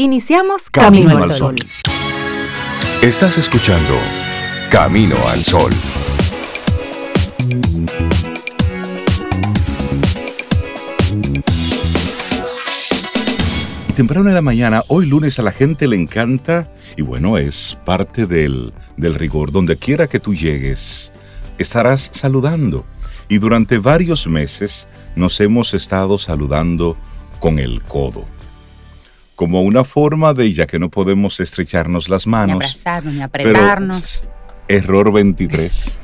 Iniciamos Camino, al Sol. Estás escuchando Camino al Sol. Temprano en la mañana, hoy lunes a la gente le encanta y bueno, es parte del, del rigor. Donde quiera que tú llegues, estarás saludando. Y durante varios meses nos hemos estado saludando con el codo como una forma de, ya que no podemos estrecharnos las manos. Ni abrazarnos, ni apretarnos. error 23,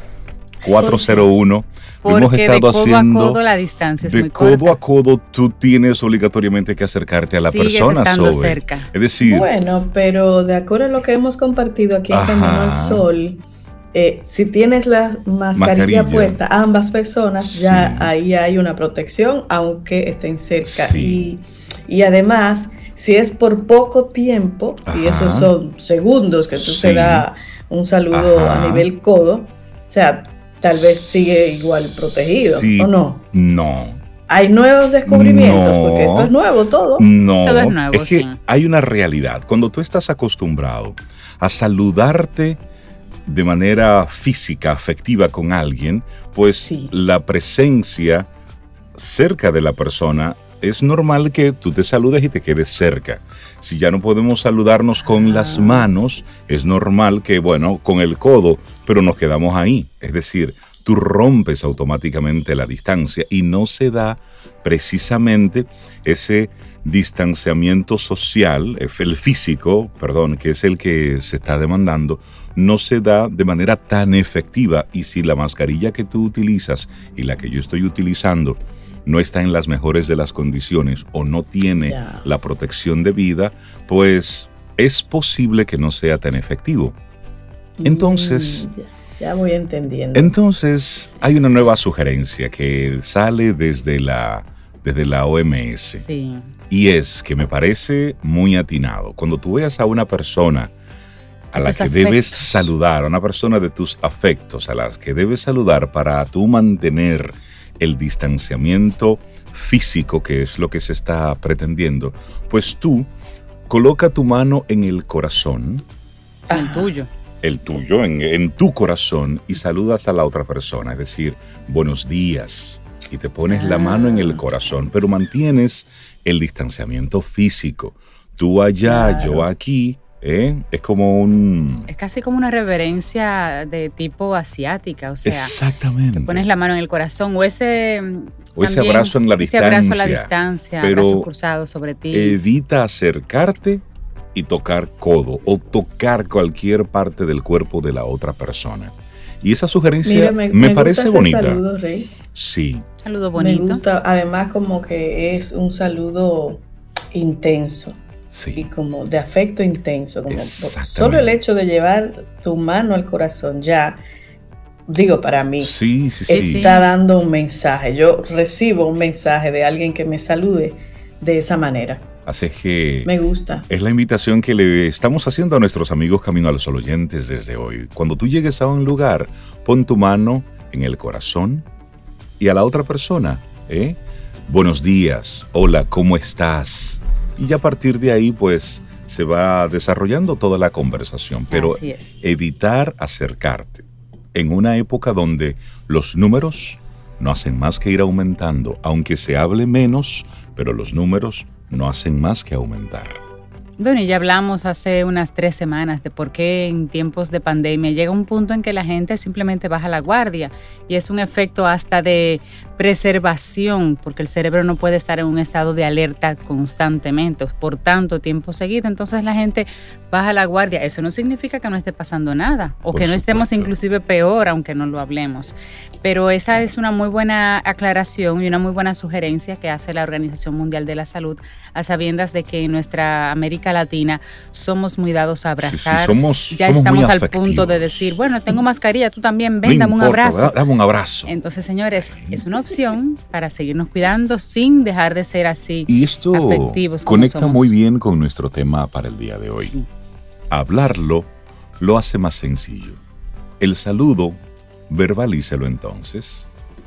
401. Porque hemos estado de codo haciendo. A codo la distancia es de codo a codo tú tienes obligatoriamente que acercarte a la Sigues persona. Estando cerca. Es decir. Bueno, pero de acuerdo a lo que hemos compartido aquí en Camino al Sol. Eh, si tienes la mascarilla, puesta, ambas personas, ya ahí hay una protección, aunque estén cerca. Y, y además, si es por poco tiempo, y esos son segundos que tú te da un saludo a nivel codo, o sea, tal vez sigue igual protegido, ¿o no? No. Hay nuevos descubrimientos, porque esto es nuevo todo. No, todo es, nuevo, es que hay una realidad. Cuando tú estás acostumbrado a saludarte de manera física, afectiva con alguien, pues la presencia cerca de la persona es normal que tú te saludes y te quedes cerca. Si ya no podemos saludarnos con las ah. manos, es normal que, bueno, con el codo, pero nos quedamos ahí. Es decir, tú rompes automáticamente la distancia y no se da precisamente ese distanciamiento social, el físico, perdón, que es el que se está demandando, no se da de manera tan efectiva. Y si la mascarilla que tú utilizas y la que yo estoy utilizando no está en las mejores de las condiciones o no tiene la protección de vida, pues es posible que no sea tan efectivo. Mm, entonces... ya, voy entendiendo. Entonces hay una nueva sugerencia que sale desde la, desde la OMS. Sí. Y es que me parece muy atinado. Cuando tú veas a una persona a la que debes saludar, a una persona de tus afectos, a las que debes saludar para tú mantener el distanciamiento físico, que es lo que se está pretendiendo, pues tú coloca tu mano en el corazón. El tuyo. El tuyo, en, tu corazón, y saludas a la otra persona, es decir, buenos días, y te pones la mano en el ah. corazón, pero mantienes el distanciamiento físico. Tú allá, yo aquí, ¿Eh? Es como un... Es casi como una reverencia de tipo asiática, o sea... Exactamente. Te pones la mano en el corazón o ese... O ese abrazo en la distancia. Ese abrazo a la distancia, pero abrazo cruzado sobre ti. Evita acercarte y tocar codo o tocar cualquier parte del cuerpo de la otra persona. Y esa sugerencia me, parece bonita. saludo, Rey. Sí. Saludo bonito. Me gusta, además como que es un saludo intenso y como de afecto intenso. Como solo el hecho de llevar tu mano al corazón ya, digo para mí, está dando un mensaje. Yo recibo un mensaje de alguien que me salude de esa manera. Así que me gusta. Es la invitación que le estamos haciendo a nuestros amigos Camino a los Oyentes desde hoy. Cuando tú llegues a un lugar, pon tu mano en el corazón y a la otra persona, ¿eh? Buenos días, hola, ¿cómo estás? Y ya a partir de ahí pues se va desarrollando toda la conversación, pero evitar acercarte en una época donde los números no hacen más que ir aumentando, aunque se hable menos, pero los números no hacen más que aumentar. Bueno, y ya hablamos hace unas tres semanas de por qué en tiempos de pandemia llega un punto en que la gente simplemente baja la guardia y es un efecto hasta de preservación, porque el cerebro no puede estar en un estado de alerta constantemente por tanto tiempo seguido. Entonces la gente baja la guardia. Eso no significa que no esté pasando nada o que no estemos inclusive peor, aunque no lo hablemos. Pero esa es una muy buena aclaración y una muy buena sugerencia que hace la Organización Mundial de la Salud a sabiendas de que en nuestra América Latina somos muy dados a abrazar. ya estamos al punto de decir, bueno, tengo mascarilla, tú también, ven, dame un abrazo. Dame un abrazo. Entonces, señores, es una opción para seguirnos cuidando sin dejar de ser así y esto conecta muy bien con nuestro tema para el día de hoy. Hablarlo lo hace más sencillo. El saludo, verbalícelo entonces,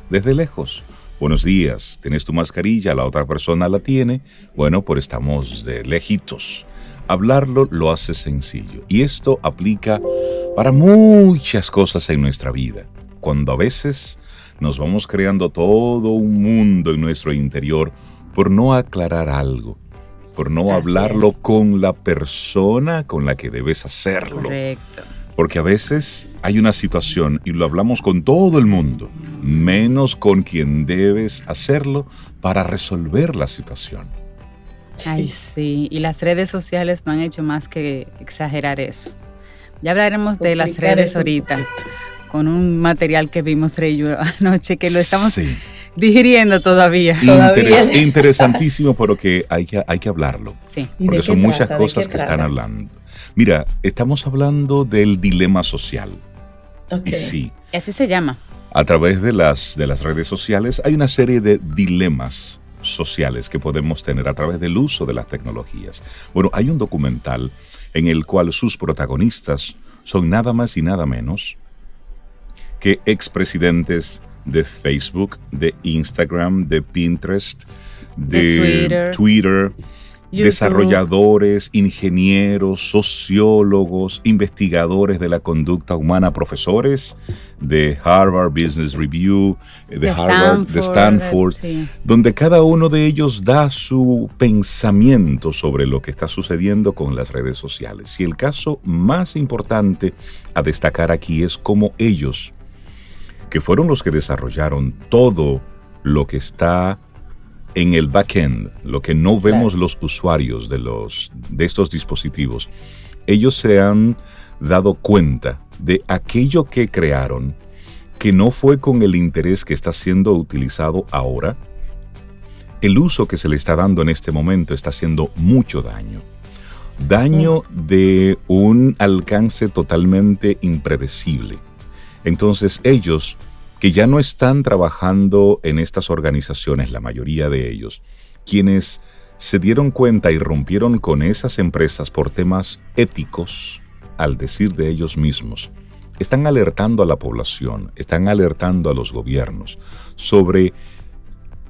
desde lejos. Buenos días, ¿tienes tu mascarilla? La otra persona la tiene. Bueno, pues estamos de lejitos. Hablarlo lo hace sencillo. Y esto aplica para muchas cosas en nuestra vida. Cuando a veces nos vamos creando todo un mundo en nuestro interior por no aclarar algo, por no hablarlo con la persona con la que debes hacerlo. Correcto. Porque a veces hay una situación y lo hablamos con todo el mundo, menos con quien debes hacerlo para resolver la situación. Ay, sí, y las redes sociales no han hecho más que exagerar eso. Ya hablaremos de las redes ahorita, con un material que vimos Rey anoche, que lo estamos digiriendo todavía. interesantísimo, pero que hay que, hay que hablarlo. Sí. Porque son muchas cosas que están hablando. Mira, estamos hablando del dilema social. Y sí. Así se llama. A través de las, de las redes sociales hay una serie de dilemas sociales que podemos tener a través del uso de las tecnologías. Bueno, hay un documental en el cual sus protagonistas son nada más y nada menos que expresidentes de Facebook, de Instagram, de Pinterest, de, Twitter. Desarrolladores, ingenieros, sociólogos, investigadores de la conducta humana, profesores de Harvard Business Review, de, Harvard, de Stanford, donde cada uno de ellos da su pensamiento sobre lo que está sucediendo con las redes sociales. Y el caso más importante a destacar aquí es cómo ellos, que fueron los que desarrollaron todo lo que está en el backend, lo que no vemos los usuarios de, los, de estos dispositivos, ellos se han dado cuenta de aquello que crearon que no fue con el interés que está siendo utilizado ahora, el uso que se le está dando en este momento está haciendo mucho daño. Daño de un alcance totalmente impredecible. Entonces ellos que ya no están trabajando en estas organizaciones, la mayoría de ellos, quienes se dieron cuenta y rompieron con esas empresas por temas éticos, al decir de ellos mismos, están alertando a la población, están alertando a los gobiernos sobre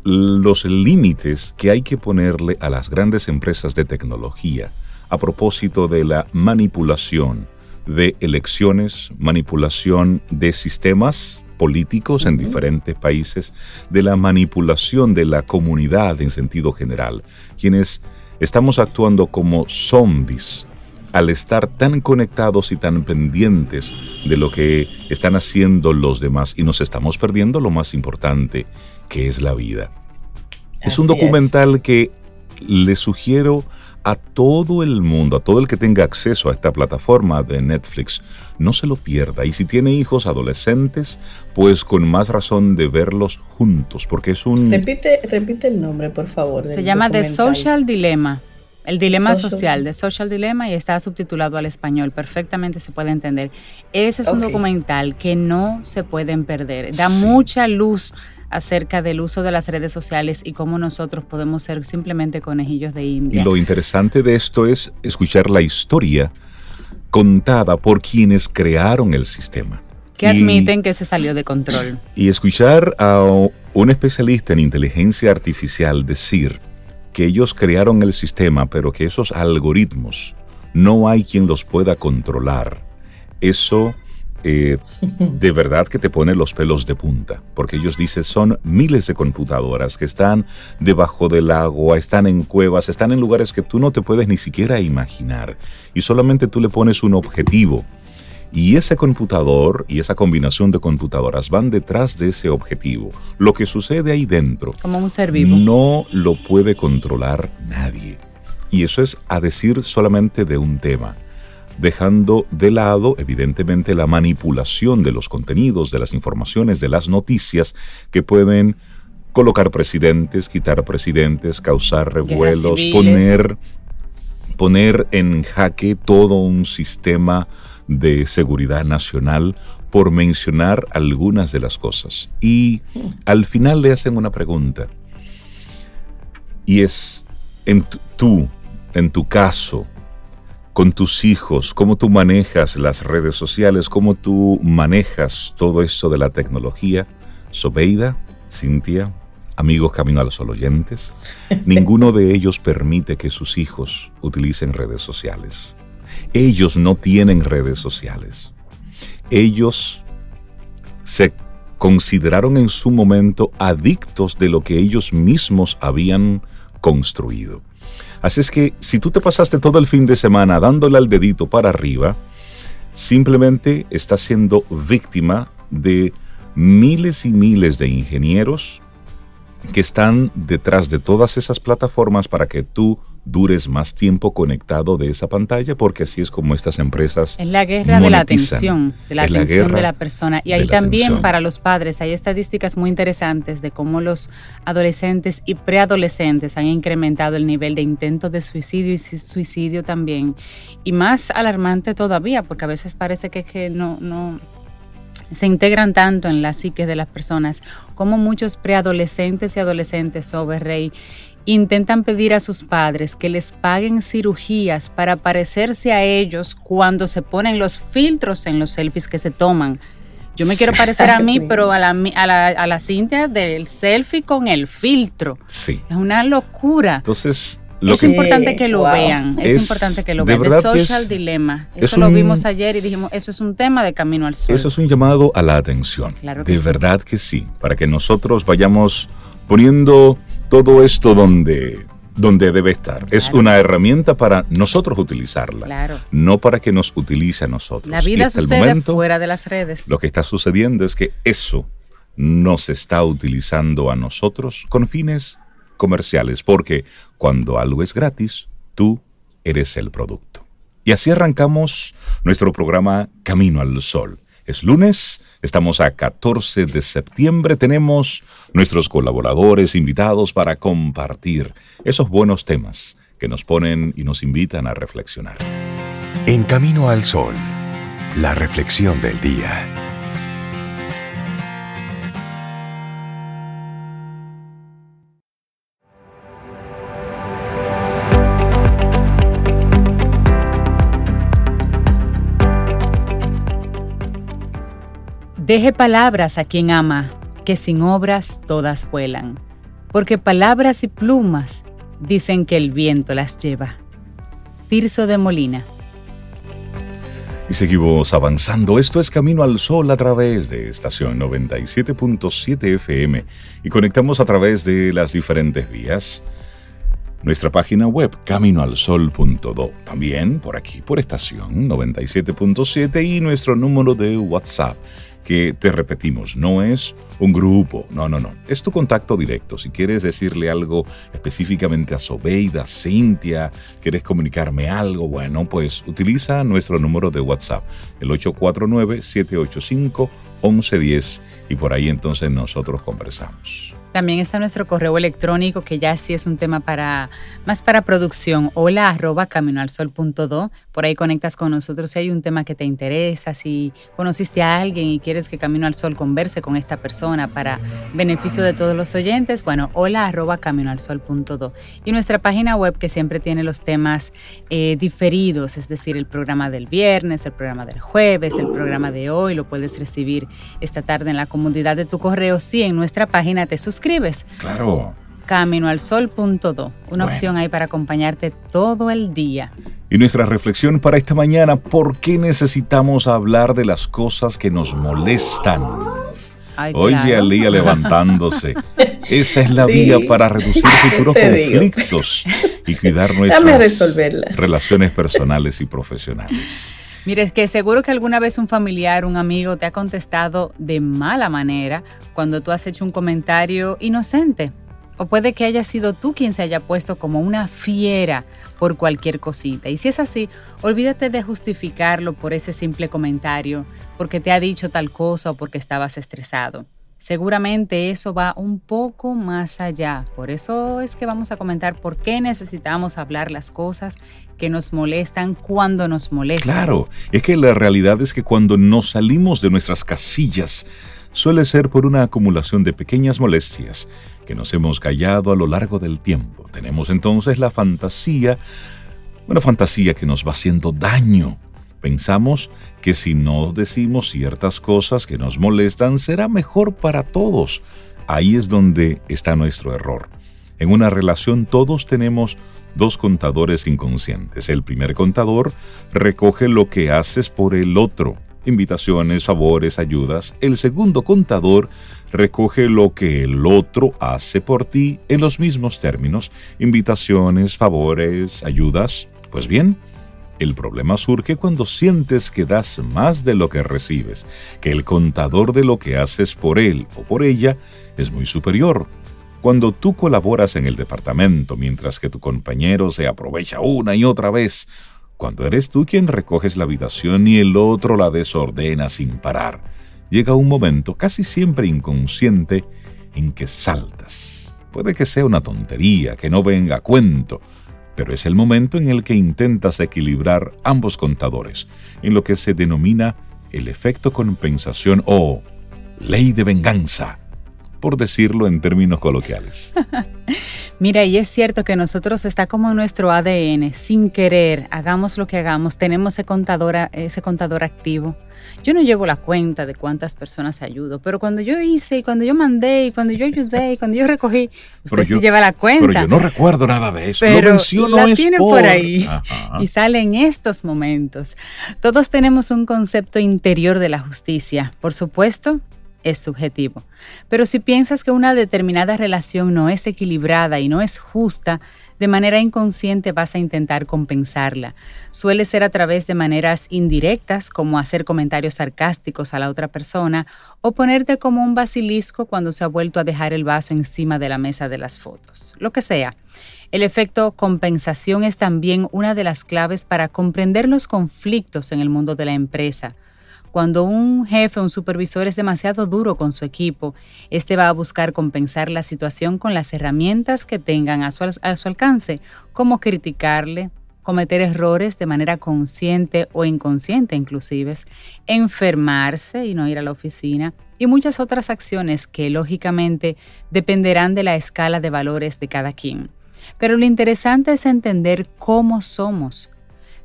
los límites que hay que ponerle a las grandes empresas de tecnología a propósito de la manipulación de elecciones, manipulación de sistemas políticos en diferentes países de la manipulación de la comunidad en sentido general, quienes estamos actuando como zombies al estar tan conectados y tan pendientes de lo que están haciendo los demás y nos estamos perdiendo lo más importante, que es la vida. es un documental que le sugiero a todo el mundo, a todo el que tenga acceso a esta plataforma de Netflix, no se lo pierda. Y si tiene hijos adolescentes, pues con más razón de verlos juntos, porque es un... Repite, repite el nombre, por favor. Se llama The Social Dilemma. El dilema social, The Social Dilemma, y está subtitulado al español. Perfectamente se puede entender. Ese es un documental que no se pueden perder. Da mucha luz acerca del uso de las redes sociales y cómo nosotros podemos ser simplemente conejillos de India. Y lo interesante de esto es escuchar la historia contada por quienes crearon el sistema. Que admiten que se salió de control. Y escuchar a un especialista en inteligencia artificial decir que ellos crearon el sistema, pero que esos algoritmos no hay quien los pueda controlar. Eso eh, de verdad que te pone los pelos de punta, porque ellos dicen son miles de computadoras que están debajo del agua, están en cuevas, están en lugares que tú no te puedes ni siquiera imaginar, y solamente tú le pones un objetivo. Y ese computador y esa combinación de computadoras van detrás de ese objetivo. Lo que sucede ahí dentro Como un ser vivo. no lo puede controlar nadie. Y eso es a decir solamente de un tema dejando de lado, evidentemente, la manipulación de los contenidos, de las informaciones, de las noticias que pueden colocar presidentes, quitar presidentes, causar revuelos, poner, poner en jaque todo un sistema de seguridad nacional, por mencionar algunas de las cosas. Y al final le hacen una pregunta. Y es, en tú, en tu caso, con tus hijos, cómo tú manejas las redes sociales, cómo tú manejas todo eso de la tecnología. Sobeida, Cintia, amigos Camino a los oyentes, ninguno de ellos permite que sus hijos utilicen redes sociales. Ellos no tienen redes sociales. Ellos se consideraron en su momento adictos de lo que ellos mismos habían construido. Así es que si tú te pasaste todo el fin de semana dándole al dedito para arriba, simplemente estás siendo víctima de miles y miles de ingenieros que están detrás de todas esas plataformas para que tú dures más tiempo conectado de esa pantalla, porque así es como estas empresas. Es la guerra de la atención, de la atención de la persona. Y ahí también para los padres hay estadísticas muy interesantes de cómo los adolescentes y preadolescentes han incrementado el nivel de intento de suicidio y suicidio también. Y más alarmante todavía, porque a veces parece que, que no, no se integran tanto en la psique de las personas, como muchos preadolescentes y adolescentes sobre rey intentan pedir a sus padres que les paguen cirugías para parecerse a ellos cuando se ponen los filtros en los selfies que se toman. Yo me quiero parecer a mí, pero a la, a la, a la cinta del selfie con el filtro. Sí. Es una locura. Entonces, es importante que lo vean, es, importante que lo vean. The Social Dilemma. Eso lo vimos ayer y dijimos, eso es un tema de Camino al Sol. Eso es un llamado a la atención. Claro de verdad que sí, para que nosotros vayamos poniendo todo esto donde, donde debe estar. Es una herramienta para nosotros utilizarla, no para que nos utilice a nosotros. La vida sucede fuera de las redes. Lo que está sucediendo es que eso nos está utilizando a nosotros con fines comerciales, porque cuando algo es gratis, tú eres el producto. Y así arrancamos nuestro programa Camino al Sol. Es lunes, estamos a 14 de septiembre, tenemos nuestros colaboradores invitados para compartir esos buenos temas que nos ponen y nos invitan a reflexionar. En Camino al Sol, la reflexión del día. Deje palabras a quien ama, que sin obras todas vuelan, porque palabras y plumas dicen que el viento las lleva. Tirso de Molina. Y seguimos avanzando. Esto es Camino al Sol a través de estación 97.7 FM y conectamos a través de las diferentes vías. Nuestra página web caminoalsol.do. También por aquí por estación 97.7 y nuestro número de WhatsApp que te repetimos, no es un grupo, no, no, no, es tu contacto directo. Si quieres decirle algo específicamente a Sobeida, Cintia, quieres comunicarme algo, bueno, pues utiliza nuestro número de WhatsApp, el 849-785-1110 y por ahí entonces nosotros conversamos. También está nuestro correo electrónico, que ya sí es un tema para más para producción. Hola arroba caminoalsol.do. Por ahí conectas con nosotros si hay un tema que te interesa, si conociste a alguien y quieres que Camino al Sol converse con esta persona para beneficio de todos los oyentes. Bueno, hola arroba caminoalsol.do. Y nuestra página web que siempre tiene los temas eh, diferidos, es decir, el programa del viernes, el programa del jueves, el programa de hoy, lo puedes recibir esta tarde en la comunidad de tu correo. Si en nuestra página te suscribes escribes. Claro. Caminoalsol.do, una opción ahí para acompañarte todo el día. Y nuestra reflexión para esta mañana, ¿por qué necesitamos hablar de las cosas que nos molestan? Oye, Alía levantándose. Esa es la vía para reducir futuros conflictos y cuidar nuestras relaciones personales y profesionales. Mire, es que seguro que alguna vez un familiar, un amigo te ha contestado de mala manera cuando tú has hecho un comentario inocente. O puede que haya sido tú quien se haya puesto como una fiera por cualquier cosita. Y si es así, olvídate de justificarlo por ese simple comentario, porque te ha dicho tal cosa o porque estabas estresado. Seguramente eso va un poco más allá. Por eso es que vamos a comentar por qué necesitamos hablar las cosas que nos molestan cuando nos molestan. Claro, es que la realidad es que cuando nos salimos de nuestras casillas, suele ser por una acumulación de pequeñas molestias que nos hemos callado a lo largo del tiempo. Tenemos entonces la fantasía, una fantasía que nos va haciendo daño. Pensamos que si no decimos ciertas cosas que nos molestan será mejor para todos. Ahí es donde está nuestro error. En una relación todos tenemos dos contadores inconscientes. El primer contador recoge lo que haces por el otro, invitaciones, favores, ayudas. El segundo contador recoge lo que el otro hace por ti en los mismos términos, invitaciones, favores, ayudas. Pues bien, el problema surge cuando sientes que das más de lo que recibes, que el contador de lo que haces por él o por ella es muy superior. Cuando tú colaboras en el departamento mientras que tu compañero se aprovecha una y otra vez, cuando eres tú quien recoges la habitación y el otro la desordena sin parar, llega un momento casi siempre inconsciente en que saltas. Puede que sea una tontería, que no venga a cuento, pero es el momento en el que intentas equilibrar ambos contadores, en lo que se denomina el efecto compensación o ley de venganza por decirlo en términos coloquiales. Mira, y es cierto que nosotros está como en nuestro ADN, sin querer, hagamos lo que hagamos, tenemos ese contador, ese contador activo. Yo no llevo la cuenta de cuántas personas ayudo, pero cuando yo hice, y cuando yo mandé, y cuando yo ayudé, y cuando yo recogí, usted sí lleva la cuenta. Pero yo no recuerdo nada de eso. Pero lo menciono la tienen por, ahí y sale en estos momentos. Todos tenemos un concepto interior de la justicia. Por supuesto, es subjetivo. Pero si piensas que una determinada relación no es equilibrada y no es justa, de manera inconsciente vas a intentar compensarla. Suele ser a través de maneras indirectas, como hacer comentarios sarcásticos a la otra persona, o ponerte como un basilisco cuando se ha vuelto a dejar el vaso encima de la mesa de las fotos. Lo que sea. El efecto compensación es también una de las claves para comprender los conflictos en el mundo de la empresa cuando un jefe un supervisor es demasiado duro con su equipo, este va a buscar compensar la situación con las herramientas que tengan a su, a su alcance, como criticarle, cometer errores de manera consciente o inconsciente inclusive, enfermarse y no ir a la oficina y muchas otras acciones que lógicamente dependerán de la escala de valores de cada quien. Pero lo interesante es entender cómo somos,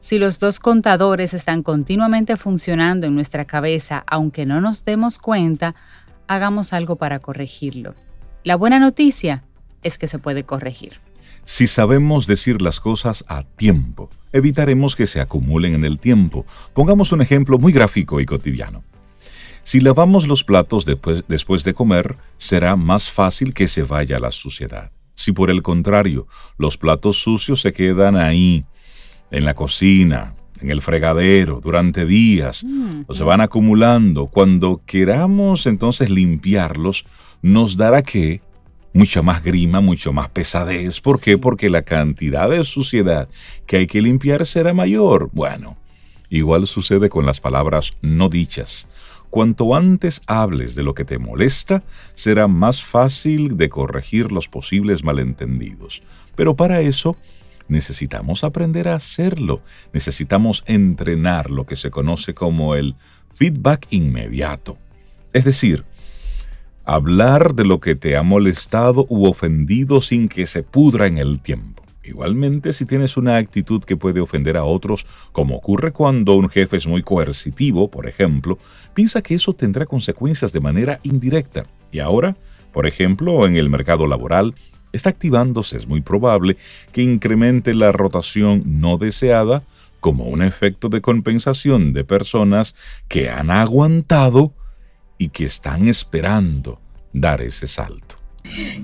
si los dos contadores están continuamente funcionando en nuestra cabeza, aunque no nos demos cuenta, hagamos algo para corregirlo. La buena noticia es que se puede corregir. Si sabemos decir las cosas a tiempo, evitaremos que se acumulen en el tiempo. Pongamos un ejemplo muy gráfico y cotidiano. Si lavamos los platos después, después, de comer, será más fácil que se vaya la suciedad. Si por el contrario, los platos sucios se quedan ahí en la cocina, en el fregadero, durante días, o se van acumulando. Cuando queramos entonces limpiarlos, nos dará que mucha más grima, mucho más pesadez. ¿Por qué? Porque la cantidad de suciedad que hay que limpiar será mayor. Bueno, igual sucede con las palabras no dichas. Cuanto antes hables de lo que te molesta, será más fácil de corregir los posibles malentendidos. Pero para eso, necesitamos aprender a hacerlo. Necesitamos entrenar lo que se conoce como el feedback inmediato. Es decir, hablar de lo que te ha molestado u ofendido sin que se pudra en el tiempo. Igualmente, si tienes una actitud que puede ofender a otros, como ocurre cuando un jefe es muy coercitivo, por ejemplo, piensa que eso tendrá consecuencias de manera indirecta. Y ahora, por ejemplo, en el mercado laboral, está activándose, es muy probable que incremente la rotación no deseada como un efecto de compensación de personas que han aguantado y que están esperando dar ese salto.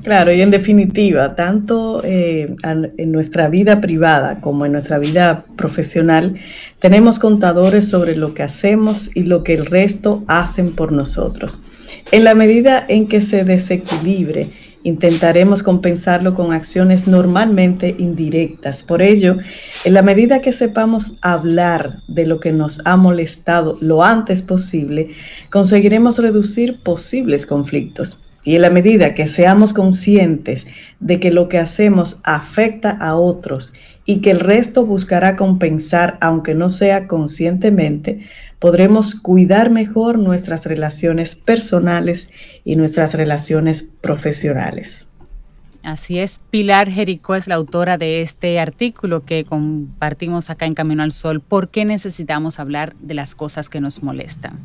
Claro, y en definitiva, tanto eh, en nuestra vida privada como en nuestra vida profesional, tenemos contadores sobre lo que hacemos y lo que el resto hacen por nosotros. En la medida en que se desequilibre Intentaremos compensarlo con acciones normalmente indirectas. Por ello, en la medida que sepamos hablar de lo que nos ha molestado lo antes posible, conseguiremos reducir posibles conflictos. Y en la medida que seamos conscientes de que lo que hacemos afecta a otros y que el resto buscará compensar aunque no sea conscientemente, podremos cuidar mejor nuestras relaciones personales y nuestras relaciones profesionales. Así es, Pilar Jericó es la autora de este artículo que compartimos acá en Camino al Sol. ¿Por qué necesitamos hablar de las cosas que nos molestan?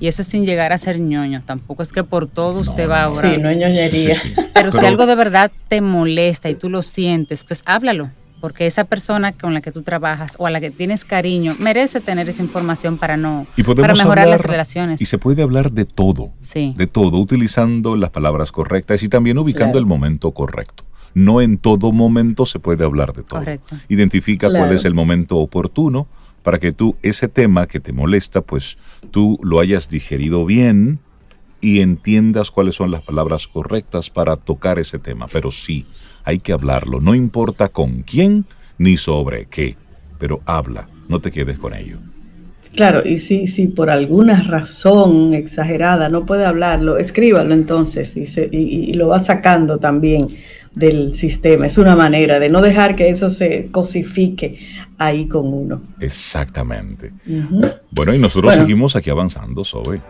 Y eso es sin llegar a ser ñoño. Tampoco es que por todo usted va a orar. Sí, no es ñoñería. Pero, si algo de verdad te molesta y tú lo sientes, pues háblalo. Porque esa persona con la que tú trabajas o a la que tienes cariño merece tener esa información para no para mejorar las relaciones. Y se puede hablar de todo. Sí. De todo, utilizando las palabras correctas y también ubicando el momento correcto no en todo momento se puede hablar de todo. Correcto. Identifica cuál es el momento oportuno para que tú ese tema que te molesta, pues tú lo hayas digerido bien y entiendas cuáles son las palabras correctas para tocar ese tema. Pero sí, hay que hablarlo, no importa con quién ni sobre qué, pero habla, no te quedes con ello. Claro, y si, si por alguna razón exagerada no puede hablarlo, escríbalo entonces y, se, y lo va sacando también del sistema. Es una manera de no dejar que eso se cosifique ahí con uno. Exactamente. Bueno, y nosotros seguimos aquí avanzando, Zoe.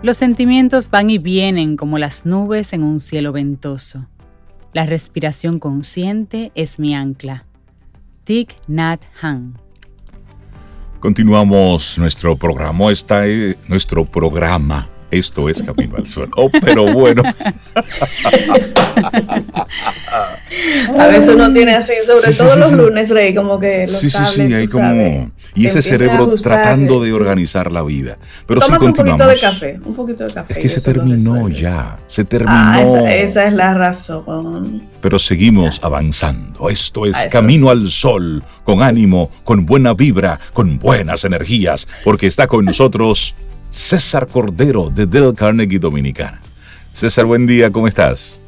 Los sentimientos van y vienen como las nubes en un cielo ventoso. La respiración consciente es mi ancla. Thich Nhat Hanh. Continuamos nuestro programa, está nuestro programa esto es Camino al Sol. Oh, pero bueno. A veces uno tiene así, sobre todo los lunes, Rey, como que los sí, sí, sí, hay como... y ese cerebro tratando de organizar la vida. Pero continuamos. un poquito de café, un poquito de café. Es que se terminó ya, se terminó. Ah, esa, es la razón. Pero seguimos avanzando. Esto es Camino al Sol, con ánimo, con buena vibra, con buenas energías, porque está con nosotros César Cordero de Del Carnegie Dominicana. César, buen día, ¿cómo estás?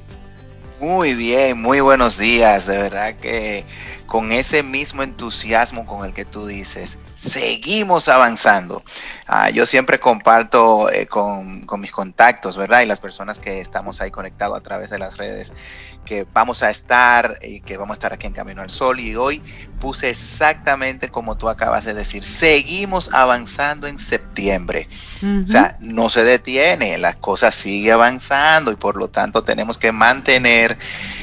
Muy bien, muy buenos días. De verdad que con ese mismo entusiasmo con el que tú dices, seguimos avanzando. Ah, yo siempre comparto eh, con, con, mis contactos, ¿verdad? Y las personas que estamos ahí conectados a través de las redes, que vamos a estar y que vamos a estar aquí en Camino al Sol. Y hoy puse exactamente como tú acabas de decir, seguimos avanzando en septiembre. O sea, no se detiene, las cosas siguen avanzando y por lo tanto tenemos que mantener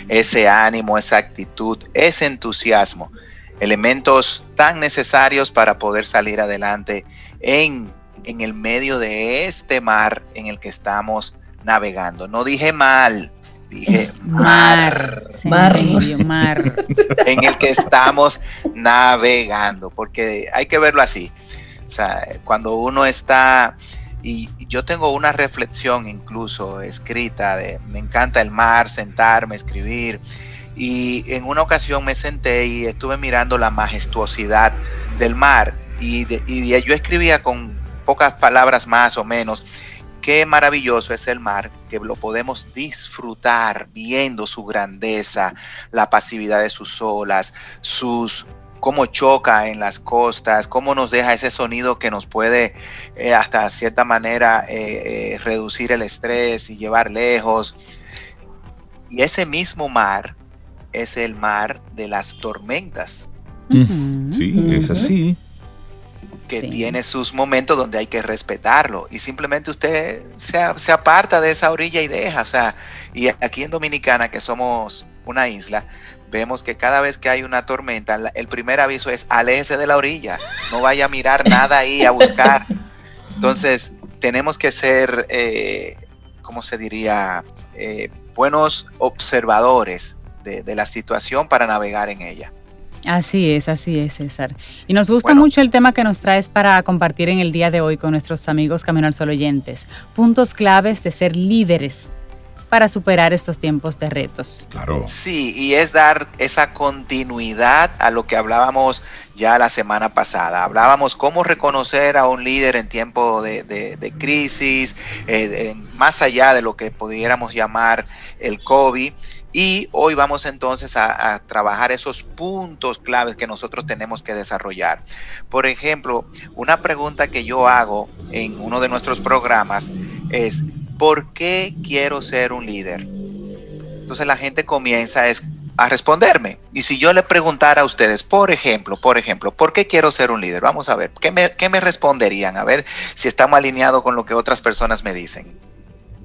ese ánimo, esa actitud, ese entusiasmo, elementos tan necesarios para poder salir adelante en, en el medio de este mar en el que estamos navegando. No dije mal, dije mar, mar, mar, en el que estamos navegando, porque hay que verlo así. O sea, cuando uno está, y yo tengo una reflexión incluso escrita de, me encanta el mar, sentarme, escribir, y en una ocasión me senté y estuve mirando la majestuosidad del mar, y, yo escribía con pocas palabras más o menos, qué maravilloso es el mar, que lo podemos disfrutar viendo su grandeza, la pasividad de sus olas, sus cómo choca en las costas, cómo nos deja ese sonido que nos puede eh, hasta cierta manera eh, eh, reducir el estrés y llevar lejos. Y ese mismo mar es el mar de las tormentas. Sí, es así. Que tiene sus momentos donde hay que respetarlo. Y simplemente usted se, aparta de esa orilla y deja, o sea, y aquí en Dominicana que somos una isla, vemos que cada vez que hay una tormenta, el primer aviso es aléjese de la orilla, no vaya a mirar nada ahí, a buscar. Entonces, tenemos que ser, eh, ¿cómo se diría? Eh, buenos observadores de la situación para navegar en ella. Así es, así es, César. Y nos gusta mucho el tema que nos traes para compartir en el día de hoy con nuestros amigos Camino al Sol oyentes. Puntos claves de ser líderes para superar estos tiempos de retos. Claro. Sí, y es dar esa continuidad a lo que hablábamos ya la semana pasada. Hablábamos cómo reconocer a un líder en tiempo de, crisis, eh, más allá de lo que pudiéramos llamar el COVID. Y hoy vamos entonces a, trabajar esos puntos claves que nosotros tenemos que desarrollar. Por ejemplo, una pregunta que yo hago en uno de nuestros programas es, ¿por qué quiero ser un líder? Entonces la gente comienza a responderme. Y si yo le preguntara a ustedes, por ejemplo, por ejemplo, ¿por qué quiero ser un líder? Vamos a ver, ¿qué me, qué me responderían? A ver si estamos alineados con lo que otras personas me dicen.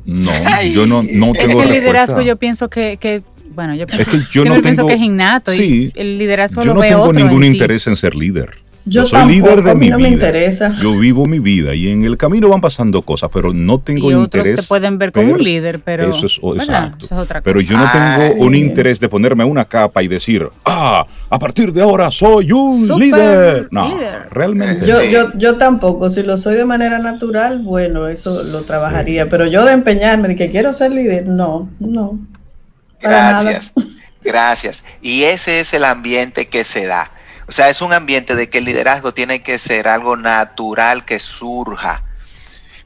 No, yo no, no tengo Es que el liderazgo yo pienso que, que bueno, yo, pienso, es que yo no pienso que es innato y el liderazgo yo no tengo ningún interés en ser líder. Yo, soy líder de mi no vida. Me interesa. Yo vivo mi vida y en el camino van pasando cosas, pero no tengo y interés. Otros te pueden ver como un líder, pero eso es, exacto. Eso es otra cosa. Pero yo no tengo un interés de ponerme una capa y decir, ah, a partir de ahora soy un líder. No, realmente. Yo, yo, yo tampoco. Si lo soy de manera natural, bueno, eso lo trabajaría. Pero yo de empeñarme de que quiero ser líder, no, no. Gracias. Gracias. Y ese es el ambiente que se da. O sea, es un ambiente de que el liderazgo tiene que ser algo natural que surja.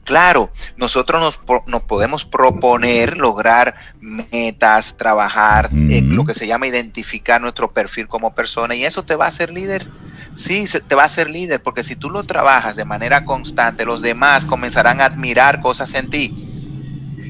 Claro, nosotros nos, podemos proponer lograr metas, trabajar, en lo que se llama identificar nuestro perfil como persona y eso te va a hacer líder. Sí, te va a hacer líder porque si tú lo trabajas de manera constante, los demás comenzarán a admirar cosas en ti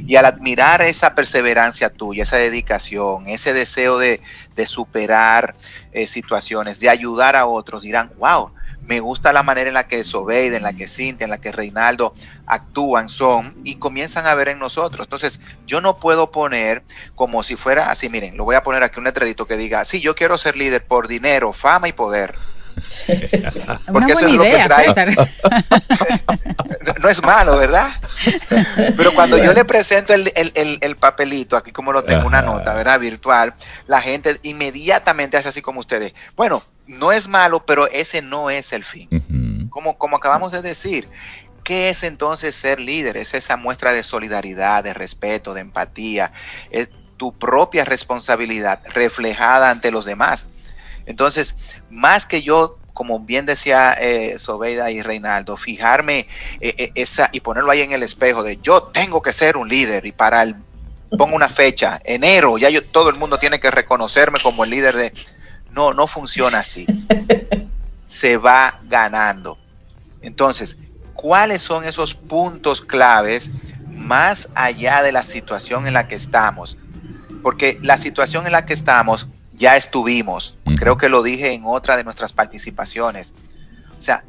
y al admirar esa perseverancia tuya, esa dedicación, ese deseo de, superar eh, situaciones, de ayudar a otros, dirán, wow, me gusta la manera en la que Sobeida, en la que Cintia, en la que Reinaldo actúan, son, y comienzan a ver en nosotros. Entonces, yo no puedo poner como si fuera así, miren, lo voy a poner aquí un letrerito que diga, sí, yo quiero ser líder por dinero, fama y poder. Porque eso es lo que trae. no es malo, ¿verdad? Pero cuando yo le presento el, papelito, aquí como lo tengo, una nota, ¿verdad? Virtual, la gente inmediatamente hace así como ustedes. Bueno, no es malo, pero ese no es el fin. como, como acabamos de decir, ¿Qué es entonces ser líder? Es esa muestra de solidaridad, de respeto, de empatía, es tu propia responsabilidad reflejada ante los demás. Entonces, más que yo, como bien decía eh, Sobeida y Reinaldo, fijarme eh, eh, esa y ponerlo ahí en el espejo de yo tengo que ser un líder y para el pongo una fecha, enero, ya yo todo el mundo tiene que reconocerme como el líder de no, no funciona así. Se va ganando. Entonces, ¿cuáles son esos puntos claves más allá de la situación en la que estamos? Porque la situación en la que estamos ya estuvimos. Creo que lo dije en otra de nuestras participaciones. O sea,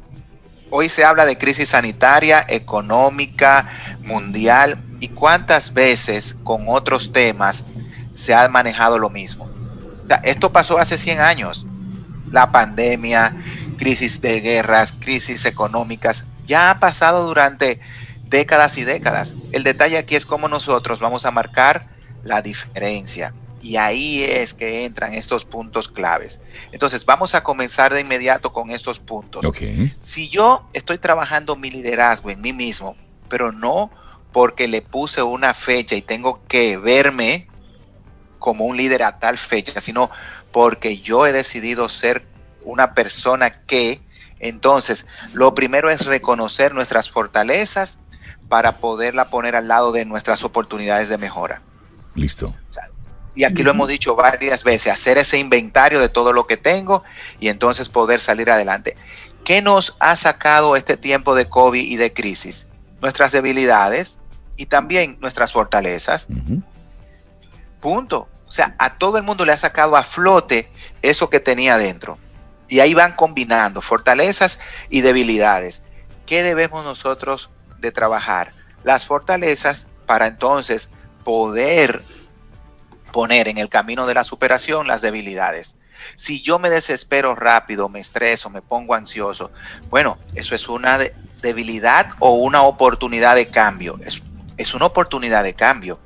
hoy se habla de crisis sanitaria, económica, mundial, y cuántas veces con otros temas se ha manejado lo mismo. O sea, esto pasó hace 100 años. La pandemia, crisis de guerras, crisis económicas, ya ha pasado durante décadas y décadas. El detalle aquí es cómo nosotros vamos a marcar la diferencia. Y ahí es que entran estos puntos claves. Entonces, vamos a comenzar de inmediato con estos puntos. Si yo estoy trabajando mi liderazgo en mí mismo, pero no porque le puse una fecha y tengo que verme como un líder a tal fecha, sino porque yo he decidido ser una persona que, entonces, lo primero es reconocer nuestras fortalezas para poderla poner al lado de nuestras oportunidades de mejora. Listo y aquí lo hemos dicho varias veces, hacer ese inventario de todo lo que tengo y entonces poder salir adelante. ¿Qué nos ha sacado este tiempo de COVID y de crisis? Nuestras debilidades y también nuestras fortalezas. Punto. O sea, a todo el mundo le ha sacado a flote eso que tenía dentro. Y ahí van combinando fortalezas y debilidades. ¿Qué debemos nosotros de trabajar? Las fortalezas para entonces poder poner en el camino de la superación las debilidades. Si yo me desespero rápido, me estreso, me pongo ansioso, bueno, eso es una debilidad o una oportunidad de cambio. Es, es una oportunidad de cambio.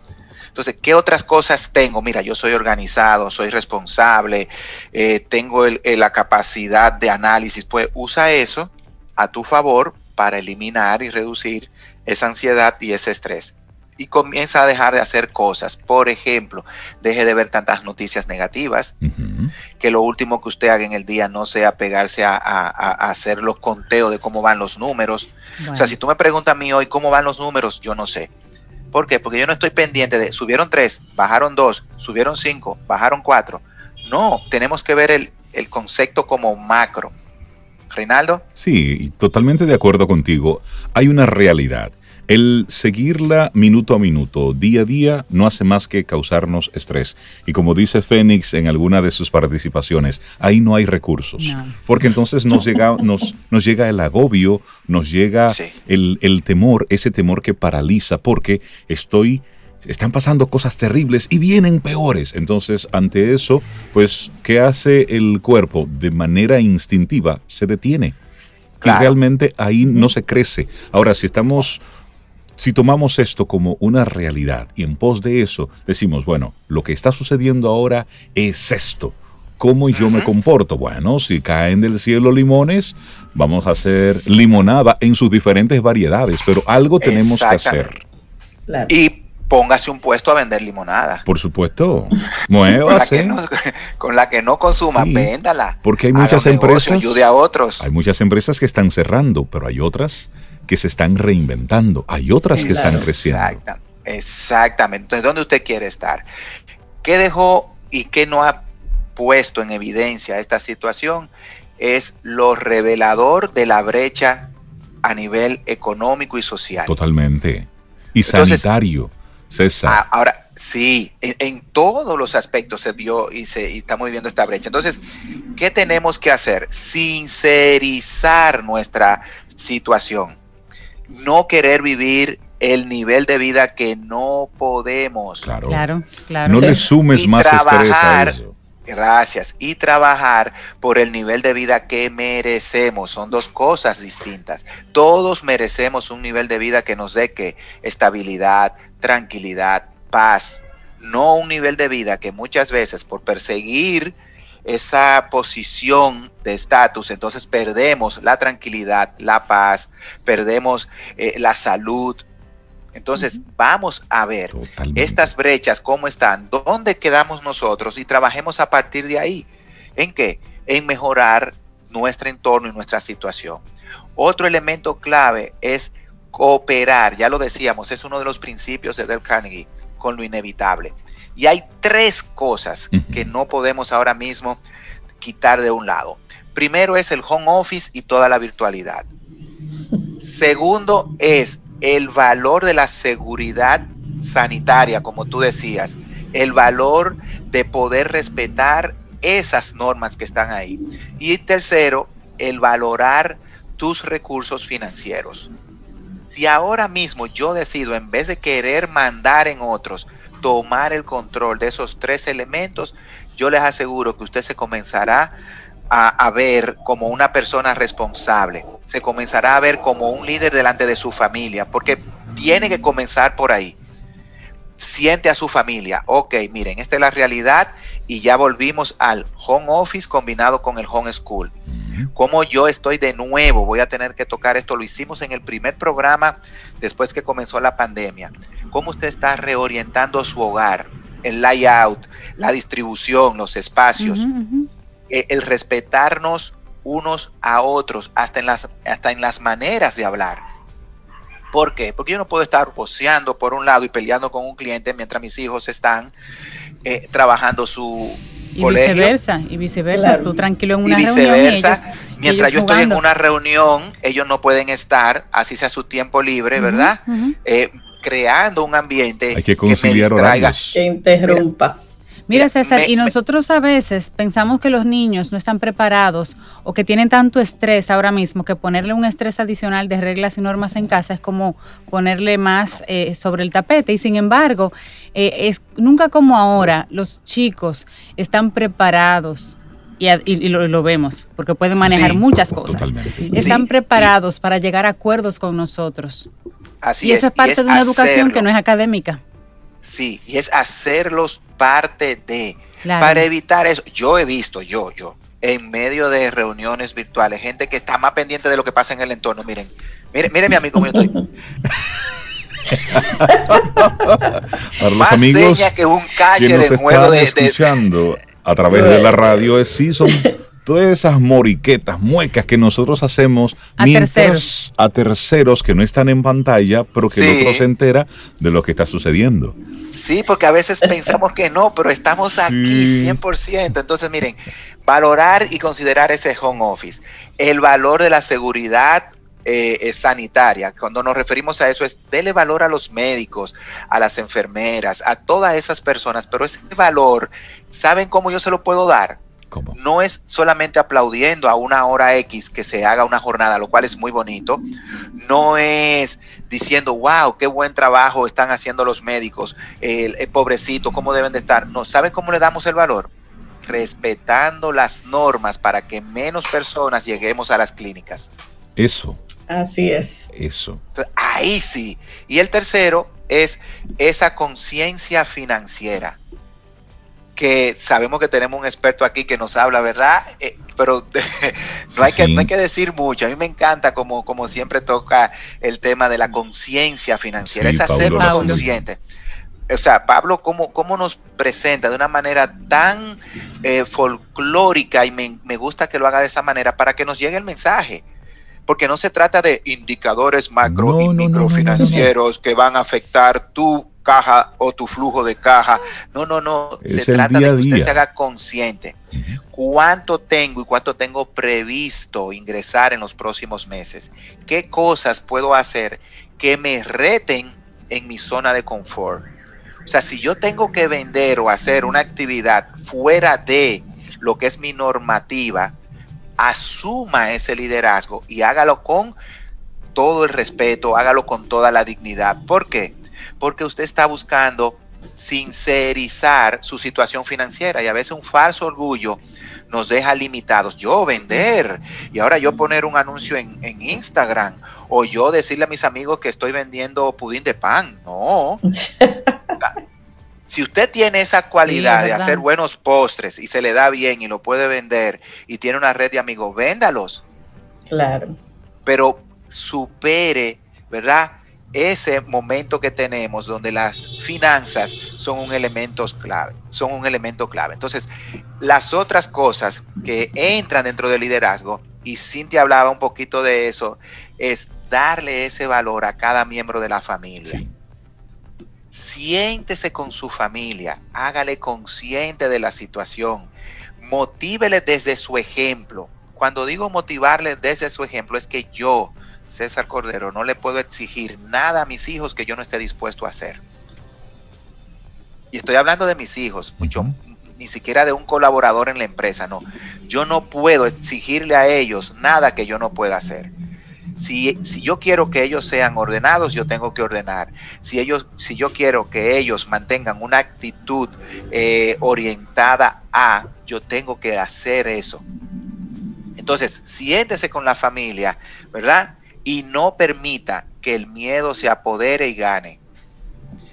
Entonces, ¿qué otras cosas tengo? Mira, yo soy organizado, soy responsable, eh, tengo la capacidad de análisis. Pues usa eso a tu favor para eliminar y reducir esa ansiedad y ese estrés y comienza a dejar de hacer cosas. Por ejemplo, deje de ver tantas noticias negativas, que lo último que usted haga en el día no sea pegarse a, hacer los conteos de cómo van los números. O sea, si tú me preguntas a mí hoy cómo van los números, yo no sé. ¿Por qué? Porque yo no estoy pendiente de subieron tres, bajaron dos, subieron cinco, bajaron cuatro. No, tenemos que ver el, el concepto como macro. Reinaldo. Sí, totalmente de acuerdo contigo. Hay una realidad El seguirla minuto a minuto, día a día, no hace más que causarnos estrés. Y como dice Fénix en alguna de sus participaciones, ahí no hay recursos. Porque entonces nos llega, nos, nos llega el agobio, nos llega el, el temor, ese temor que paraliza, porque estoy están pasando cosas terribles y vienen peores. Entonces, ante eso, pues, ¿qué hace el cuerpo? De manera instintiva, se detiene. Y realmente ahí no se crece. Ahora, si estamos si tomamos esto como una realidad y en pos de eso decimos, bueno, lo que está sucediendo ahora es esto, ¿cómo yo me comporto? Bueno, si caen del cielo limones, vamos a hacer limonada en sus diferentes variedades, pero algo tenemos que hacer. Y póngase un puesto a vender limonada. Por supuesto. Muévase. con, la que no, consuma, véndala. Porque hay muchas empresas. ayude a otros. Hay muchas empresas que están cerrando, pero hay otras que se están reinventando, hay otras que están creciendo. exactamente. Entonces, ¿dónde usted quiere estar? ¿Qué dejó y qué no ha puesto en evidencia esta situación? Es lo revelador de la brecha a nivel económico y social. Totalmente. Y sanitario, César. Ah, ahora, sí, en, todos los aspectos se vio y, se, y estamos viviendo esta brecha. Entonces, ¿qué tenemos que hacer? Sincerizar nuestra situación no querer vivir el nivel de vida que no podemos. Claro, claro. No le sumes más estrés a eso. Gracias. Y trabajar por el nivel de vida que merecemos. Son dos cosas distintas. Todos merecemos un nivel de vida que nos dé que estabilidad, tranquilidad, paz. No un nivel de vida que muchas veces por perseguir esa posición de estatus, entonces perdemos la tranquilidad, la paz, perdemos eh, la salud. Entonces vamos a ver estas brechas, cómo están, dónde quedamos nosotros y trabajemos a partir de ahí. ¿En qué? En mejorar nuestro entorno y nuestra situación. Otro elemento clave es cooperar, ya lo decíamos, es uno de los principios de Del Carnegie, con lo inevitable. Y hay tres cosas que no podemos ahora mismo quitar de un lado. Primero es el home office y toda la virtualidad. Segundo es el valor de la seguridad sanitaria, como tú decías, el valor de poder respetar esas normas que están ahí. Y tercero, el valorar tus recursos financieros. Si ahora mismo yo decido, en vez de querer mandar en otros, tomar el control de esos tres elementos, yo les aseguro que usted se comenzará a, ver como una persona responsable, se comenzará a ver como un líder delante de su familia, porque tiene que comenzar por ahí. Siente a su familia, ok, miren, esta es la realidad y ya volvimos al home office combinado con el home school. Como yo estoy de nuevo, voy a tener que tocar esto, lo hicimos en el primer programa después que comenzó la pandemia. ¿Cómo usted está reorientando su hogar, el layout, la distribución, los espacios, eh, el respetarnos unos a otros, hasta en, las, hasta en las maneras de hablar? ¿Por qué? Porque yo no puedo estar poseando por un lado y peleando con un cliente mientras mis hijos están eh, trabajando su, y viceversa, y viceversa, tú tranquilo en una y viceversa, mientras yo estoy en una reunión, ellos no pueden estar, así sea su tiempo libre, ¿verdad? Eh, creando un ambiente que, me distraiga. Que interrumpa. Mira, César, y nosotros a veces pensamos que los niños no están preparados o que tienen tanto estrés ahora mismo que ponerle un estrés adicional de reglas y normas en casa es como ponerle más eh, sobre el tapete. Y sin embargo, eh, es nunca como ahora los chicos están preparados y, lo, vemos, porque pueden manejar muchas cosas. Están preparados para llegar a acuerdos con nosotros. Así y eso es, parte de una educación que no es académica. Sí, y es hacerlos parte de. Para evitar eso, yo he visto, yo, yo, en medio de reuniones virtuales, gente que está más pendiente de lo que pasa en el entorno. Miren, miren, miren mi amigo, cómo yo estoy. Para los amigos que un catcher en juego de, escuchando a través de la radio, es sí son todas esas moriquetas, muecas que nosotros hacemos a terceros. a terceros que no están en pantalla, pero que el otro se entera de lo que está sucediendo. Sí, porque a veces pensamos que no, pero estamos aquí 100%. Entonces, miren, valorar y considerar ese home office, el valor de la seguridad eh, sanitaria. Cuando nos referimos a eso es dele valor a los médicos, a las enfermeras, a todas esas personas, pero ese valor, ¿saben cómo yo se lo puedo dar? No es solamente aplaudiendo a una hora X que se haga una jornada, lo cual es muy bonito. No es diciendo, wow, qué buen trabajo están haciendo los médicos, el, pobrecito, cómo deben de estar. No, ¿saben cómo le damos el valor? Respetando las normas para que menos personas lleguemos a las clínicas. Eso. Así es. Eso. Ahí sí. Y el tercero es esa conciencia financiera que sabemos que tenemos un experto aquí que nos habla, ¿verdad? Eh, pero no, hay que, hay que decir mucho. A mí me encanta como, como siempre toca el tema de la conciencia financiera, es hacernos conscientes. O sea, Pablo, ¿cómo, ¿cómo, nos presenta de una manera tan eh, folclórica y me, me, gusta que lo haga de esa manera para que nos llegue el mensaje? Porque no se trata de indicadores macro y microfinancieros que van a afectar tu caja o tu flujo de caja. No, no, no. se trata de que usted se haga consciente. ¿Cuánto tengo y cuánto tengo previsto ingresar en los próximos meses? ¿Qué cosas puedo hacer que me reten en mi zona de confort? O sea, si yo tengo que vender o hacer una actividad fuera de lo que es mi normativa, asuma ese liderazgo y hágalo con todo el respeto, hágalo con toda la dignidad. ¿Por qué? Porque usted está buscando sincerizar su situación financiera y a veces un falso orgullo nos deja limitados. Yo vender y ahora yo poner un anuncio en, Instagram o yo decirle a mis amigos que estoy vendiendo pudín de pan. No. si usted tiene esa cualidad de hacer buenos postres y se le da bien y lo puede vender y tiene una red de amigos, véndalos. Claro. Pero supere, ¿verdad? Ese momento que tenemos donde las finanzas son un elemento clave, son un elemento clave. Entonces, las otras cosas que entran dentro del liderazgo, y Cintia hablaba un poquito de eso, es darle ese valor a cada miembro de la familia. Siéntese con su familia, hágale consciente de la situación, motívele desde su ejemplo. Cuando digo motivarle desde su ejemplo, es que yo, César Cordero, no le puedo exigir nada a mis hijos que yo no esté dispuesto a hacer. Y estoy hablando de mis hijos, mucho, ni siquiera de un colaborador en la empresa, no. Yo no puedo exigirle a ellos nada que yo no pueda hacer. Si, si, yo quiero que ellos sean ordenados, yo tengo que ordenar. Si, ellos, si yo quiero que ellos mantengan una actitud eh, orientada a, yo tengo que hacer eso. Entonces, siéntese con la familia, ¿verdad? Y no permita que el miedo se apodere y gane.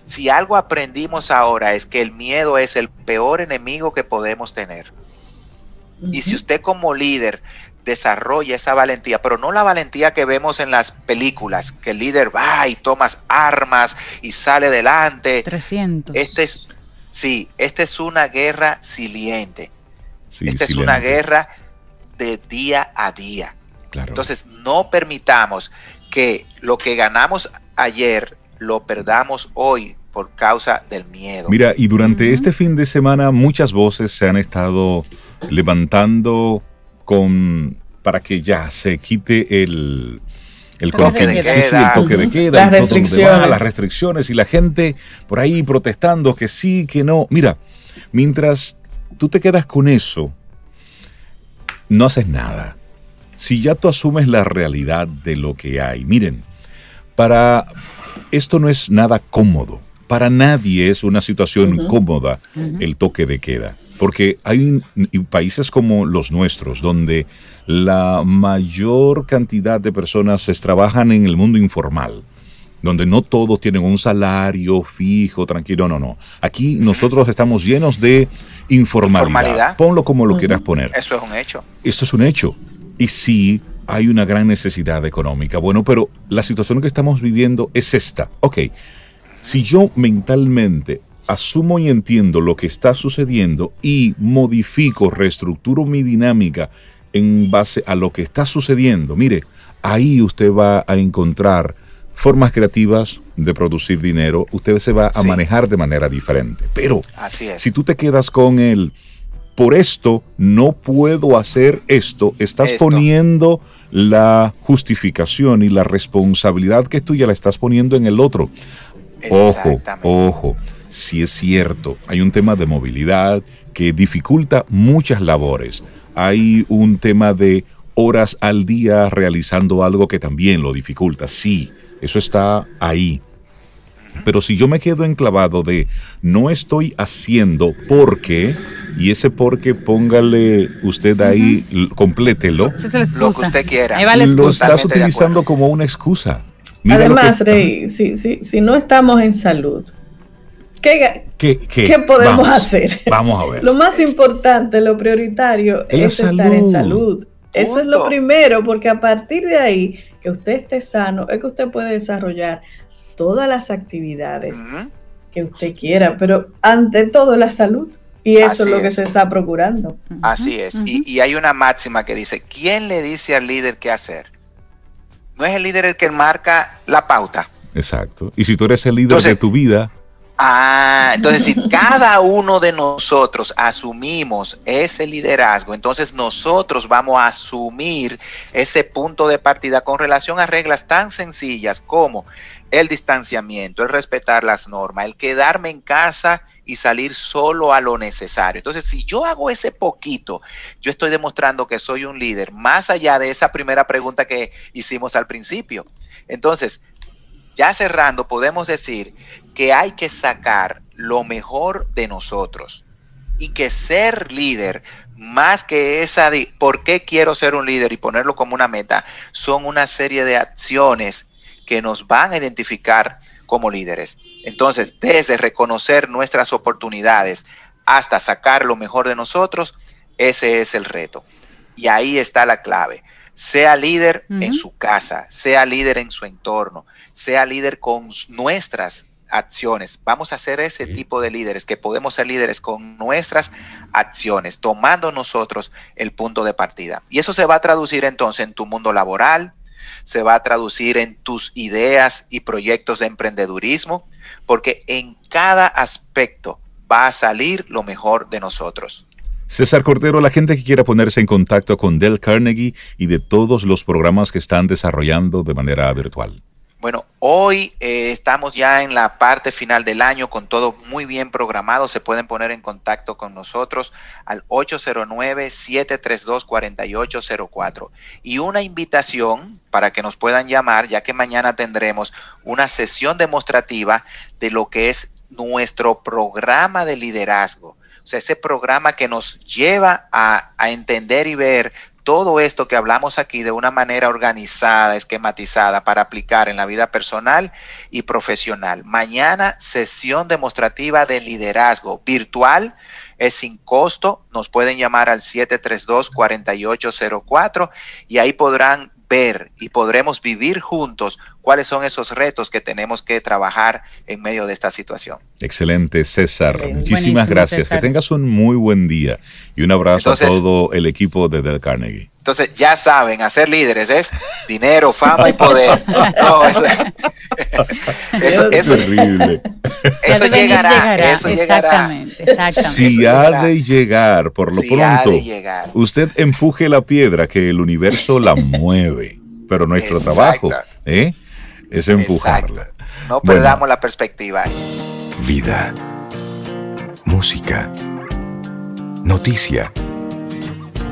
Si algo aprendimos ahora es que el miedo es el peor enemigo que podemos tener. Y si usted como líder desarrolla esa valentía, pero no la valentía que vemos en las películas, que el líder va y toma armas y sale adelante. 300. Este es, sí, esta es una guerra siliente. esta es una guerra de día a día. Entonces, no permitamos que lo que ganamos ayer lo perdamos hoy por causa del miedo. Mira, y durante este fin de semana muchas voces se han estado levantando con para que ya se quite el, el, toque, de queda, toque de queda, las restricciones. las restricciones y la gente por ahí protestando que sí, que no. Mira, mientras tú te quedas con eso, no haces nada si ya tú asumes la realidad de lo que hay, miren, para esto no es nada cómodo. Para nadie es una situación cómoda el toque de queda, porque hay países como los nuestros donde la mayor cantidad de personas se trabajan en el mundo informal donde no todos tienen un salario fijo, tranquilo, no, no. Aquí nosotros estamos llenos de informalidad. Ponlo como lo quieras poner. Eso es un hecho. Esto es un hecho. Y sí, hay una gran necesidad económica. Bueno, pero la situación que estamos viviendo es esta. Ok, si yo mentalmente asumo y entiendo lo que está sucediendo y modifico, reestructuro mi dinámica en base a lo que está sucediendo, mire, ahí usted va a encontrar formas creativas de producir dinero, usted se va a manejar de manera diferente. Pero si tú te quedas con el por esto no puedo hacer esto, estás poniendo la justificación y la responsabilidad que tú ya la estás poniendo en el otro. Ojo, ojo, si es cierto, hay un tema de movilidad que dificulta muchas labores. Hay un tema de horas al día realizando algo que también lo dificulta. Sí, eso está ahí. Pero si yo me quedo enclavado de no estoy haciendo porque, y ese porque póngale usted ahí, complételo. lo que usted quiera. Lo estás utilizando como una excusa. Además, Rey, si, si, si, no estamos en salud, ¿qué, ¿Qué, podemos hacer? Vamos a ver. Lo más importante, lo prioritario es estar en salud. Eso es lo primero, porque a partir de ahí, que usted esté sano, es que usted puede desarrollar todas las actividades que usted quiera, pero ante todo la salud. Y eso es lo que se está procurando. Así es. y, hay una máxima que dice, ¿quién le dice al líder qué hacer? No es el líder el que marca la pauta. Exacto. Y si tú eres el líder de tu vida, Ah, entonces si cada uno de nosotros asumimos ese liderazgo, entonces nosotros vamos a asumir ese punto de partida con relación a reglas tan sencillas como el distanciamiento, el respetar las normas, el quedarme en casa y salir solo a lo necesario. Entonces, si yo hago ese poquito, yo estoy demostrando que soy un líder, más allá de esa primera pregunta que hicimos al principio. Entonces, ya cerrando, podemos decir que hay que sacar lo mejor de nosotros y que ser líder, más que esa de por qué quiero ser un líder y ponerlo como una meta, son una serie de acciones que nos van a identificar como líderes. Entonces, desde reconocer nuestras oportunidades hasta sacar lo mejor de nosotros, ese es el reto. Y ahí está la clave. Sea líder en su casa, sea líder en su entorno, sea líder con nuestras acciones. Vamos a ser ese tipo de líderes, que podemos ser líderes con nuestras acciones, tomando nosotros el punto de partida. Y eso se va a traducir entonces en tu mundo laboral, se va a traducir en tus ideas y proyectos de emprendedurismo, porque en cada aspecto va a salir lo mejor de nosotros. César Cordero, la gente que quiera ponerse en contacto con Del Carnegie y de todos los programas que están desarrollando de manera virtual. Bueno, hoy eh, estamos ya en la parte final del año con todo muy bien programado. Se pueden poner en contacto con nosotros al 809-732-4804. Y una invitación para que nos puedan llamar, ya que mañana tendremos una sesión demostrativa de lo que es nuestro programa de liderazgo. O sea, ese programa que nos lleva a, a entender y ver todo esto que hablamos aquí de una manera organizada, esquematizada para aplicar en la vida personal y profesional. Mañana sesión demostrativa de liderazgo virtual, es sin costo, nos pueden llamar al 732-4804 y ahí podrán ver y podremos vivir juntos cuáles son esos retos que tenemos que trabajar en medio de esta situación. Excelente, César. Muchísimas gracias. Que tengas un muy buen día y un abrazo a todo el equipo de Del Carnegie. Entonces, ya saben, hacer líderes es dinero, fama y poder. eso, es horrible. Eso llegará, eso exactamente, Exactamente. Si ha de llegar, por lo pronto, usted empuje la piedra que el universo la mueve. Pero nuestro trabajo ¿eh? es empujarla. No perdamos la perspectiva. Vida. Música. Noticia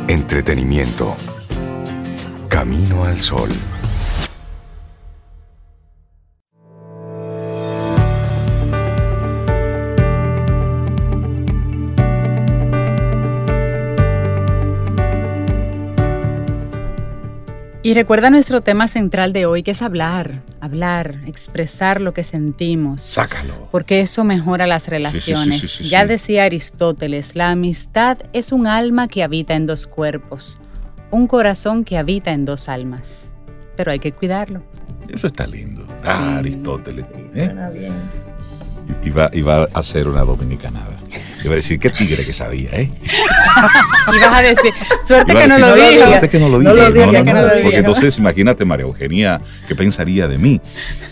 Entretenimiento. Camino al sol. Y recuerda nuestro tema central de hoy, que es hablar, hablar, expresar lo que sentimos. Sácalo. Porque eso mejora las relaciones. ya decía Aristóteles, la amistad es un alma que habita en dos cuerpos, un corazón que habita en dos almas. Pero hay que cuidarlo. Eso está lindo. Ah, Aristóteles. ¿eh? bien. Iba, iba a hacer una dominicanada. Iba a decir qué tigre que sabía, ¿eh? Ibas a decir, suerte que no lo dijo. Suerte que no lo dije. No, no, no, no, porque entonces imagínate, María Eugenia, qué pensaría de mí.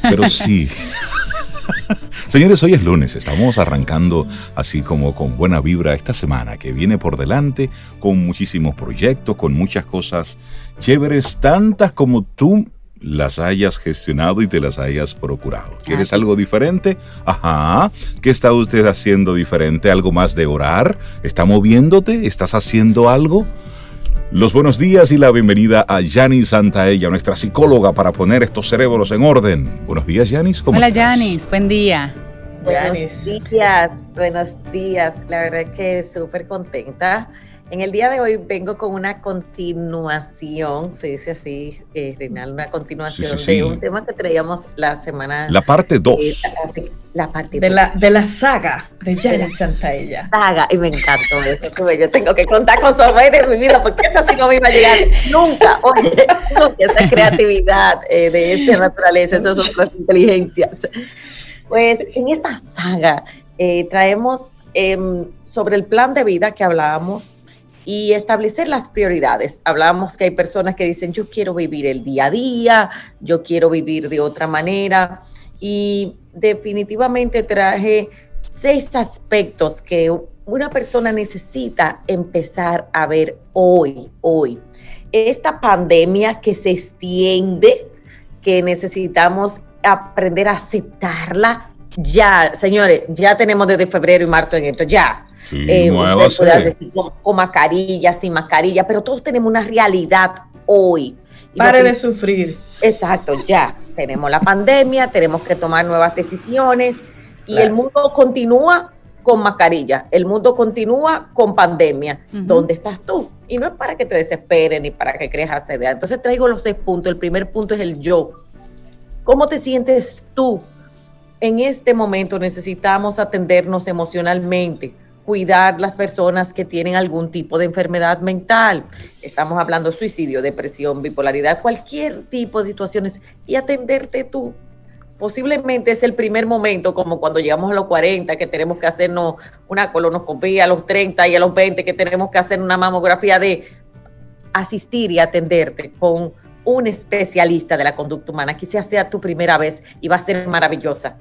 Pero sí. Señores, hoy es lunes, estamos arrancando así como con buena vibra esta semana que viene por delante, con muchísimos proyectos, con muchas cosas chéveres, tantas como tú las hayas gestionado y te las hayas procurado. ¿Quieres algo diferente? Ajá. ¿Qué está usted haciendo diferente? ¿Algo más de orar? ¿Está moviéndote? ¿Estás haciendo algo? Los buenos días y la bienvenida a Yanis Santaella, nuestra psicóloga, para poner estos cerebros en orden. Buenos días, Yanis. ¿Cómo Hola, Yanis. Buen día. Buenos días, buenos días. La verdad es que súper contenta en el día de hoy vengo con una continuación, se dice así, eh, Reinaldo, una continuación de un tema que traíamos la semana. La parte 2. Eh, la, parte de la, de la saga de Jenny Santaella. Saga, y me encantó eso. Yo tengo que contar con Sorrey de mi vida porque esa sí no me iba a llegar nunca. Oye, esa creatividad eh, de esta naturaleza, eso son otras inteligencias. Pues en esta saga eh, traemos em, sobre el plan de vida que hablábamos y establecer las prioridades. Hablamos que hay personas que dicen, yo quiero vivir el día a día, yo quiero vivir de otra manera. Y definitivamente traje seis aspectos que una persona necesita empezar a ver hoy, hoy. Esta pandemia que se extiende, que necesitamos aprender a aceptarla ya, señores, ya tenemos desde febrero y marzo en esto, ya eh, con, mascarilla, sin mascarilla, pero todos tenemos una realidad hoy. Pare de sufrir. Exacto, ya tenemos la pandemia, tenemos que tomar nuevas decisiones y el mundo continúa con mascarilla, el mundo continúa con pandemia. ¿Dónde estás tú? Y no es para que te desesperes ni para que creas acceder. Entonces traigo los seis puntos. El primer punto es el yo. ¿Cómo te sientes tú? En este momento necesitamos atendernos emocionalmente cuidar las personas que tienen algún tipo de enfermedad mental. Estamos hablando de suicidio, depresión, bipolaridad, cualquier tipo de situaciones y atenderte tú. Posiblemente es el primer momento, como cuando llegamos a los 40, que tenemos que hacernos una colonoscopia, a los 30 y a los 20, que tenemos que hacer una mamografía de asistir y atenderte con un especialista de la conducta humana. Quizás sea tu primera vez y va a ser maravillosa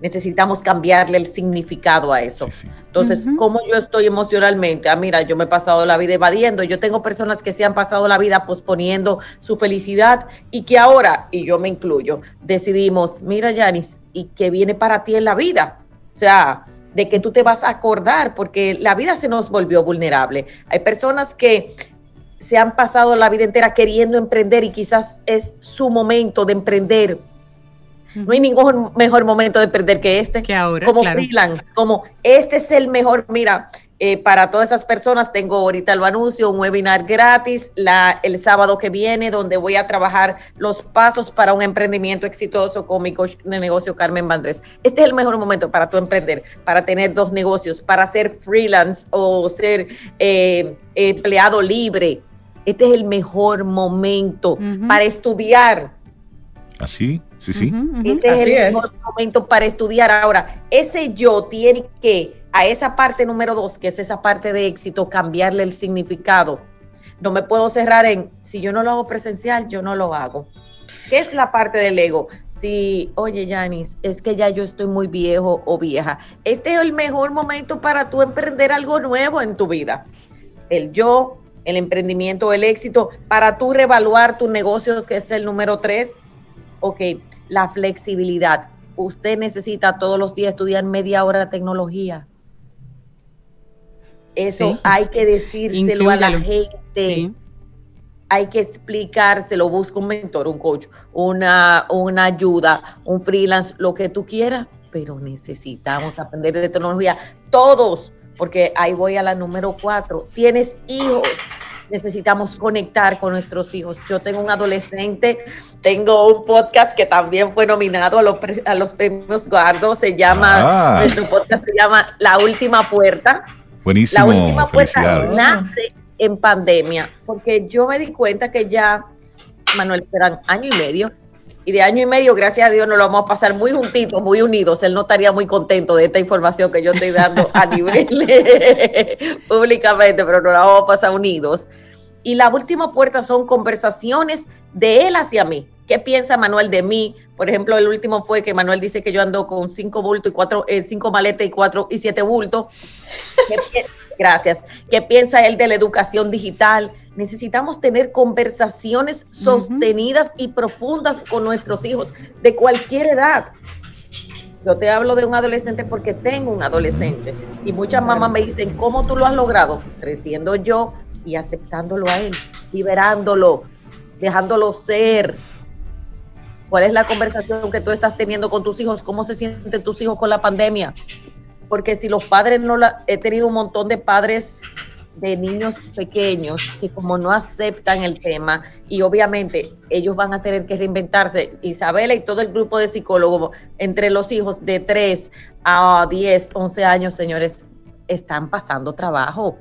necesitamos cambiarle el significado a eso. Entonces, ¿cómo yo estoy emocionalmente? Ah, mira, yo me he pasado la vida evadiendo, yo tengo personas que se han pasado la vida posponiendo su felicidad y que ahora, y yo me incluyo, decidimos, mira, Yanis, ¿y qué viene para ti en la vida? O sea, de que tú te vas a acordar, porque la vida se nos volvió vulnerable. Hay personas que se han pasado la vida entera queriendo emprender y quizás es su momento de emprender no hay ningún mejor momento de perder que este. Que ahora. Como freelance, como este es el mejor. Mira, eh, para todas esas personas tengo ahorita lo anuncio, un webinar gratis la, el sábado que viene donde voy a trabajar los pasos para un emprendimiento exitoso con mi coach de negocio Carmen Vandrés. Este es el mejor momento para tu emprender, para tener dos negocios, para ser freelance o ser eh, empleado libre. Este es el mejor momento para estudiar. Así Sí, sí. Este es el mejor momento para estudiar. Ahora, ese yo tiene que, a esa parte número dos, que es esa parte de éxito, cambiarle el significado. No me puedo cerrar en, si yo no lo hago presencial, yo no lo hago. ¿Qué es la parte del ego? Si, oye, Yanis, es que ya yo estoy muy viejo o vieja. Este es el mejor momento para tú emprender algo nuevo en tu vida. El yo, el emprendimiento, el éxito, para tú reevaluar tu negocio, que es el número tres. Ok, la flexibilidad. Usted necesita todos los días estudiar media hora de tecnología. Eso hay que decírselo a la gente. Hay que explicárselo. Busca un mentor, un coach, una, una ayuda, un freelance, lo que tú quieras. Pero necesitamos aprender de tecnología. Todos, porque ahí voy a la número cuatro. Tienes hijos necesitamos conectar con nuestros hijos. Yo tengo un adolescente, tengo un podcast que también fue nominado a los, a los premios Guardo, se llama, ah. nuestro podcast se llama La Última Puerta. Buenísimo. La Última Puerta nace en pandemia, porque yo me di cuenta que ya, Manuel, eran año y medio, y de año y medio, gracias a Dios, nos lo vamos a pasar muy juntitos, muy unidos. Él no estaría muy contento de esta información que yo estoy dando a nivel públicamente, pero nos la vamos a pasar unidos. Y la última puerta son conversaciones de él hacia mí. ¿Qué piensa Manuel de mí? Por ejemplo, el último fue que Manuel dice que yo ando con cinco bultos y cuatro, eh, cinco maletas y cuatro y siete bultos. Gracias. ¿Qué piensa él de la educación digital? Necesitamos tener conversaciones sostenidas y profundas con nuestros hijos de cualquier edad. Yo te hablo de un adolescente porque tengo un adolescente y muchas mamás me dicen, ¿cómo tú lo has logrado? Creciendo yo y aceptándolo a él, liberándolo, dejándolo ser, ¿Cuál es la conversación que tú estás teniendo con tus hijos? ¿Cómo se sienten tus hijos con la pandemia? Porque si los padres no la, he tenido un montón de padres de niños pequeños que como no aceptan el tema y obviamente ellos van a tener que reinventarse. Isabela y todo el grupo de psicólogos entre los hijos de 3 a 10, 11 años, señores, están pasando trabajo.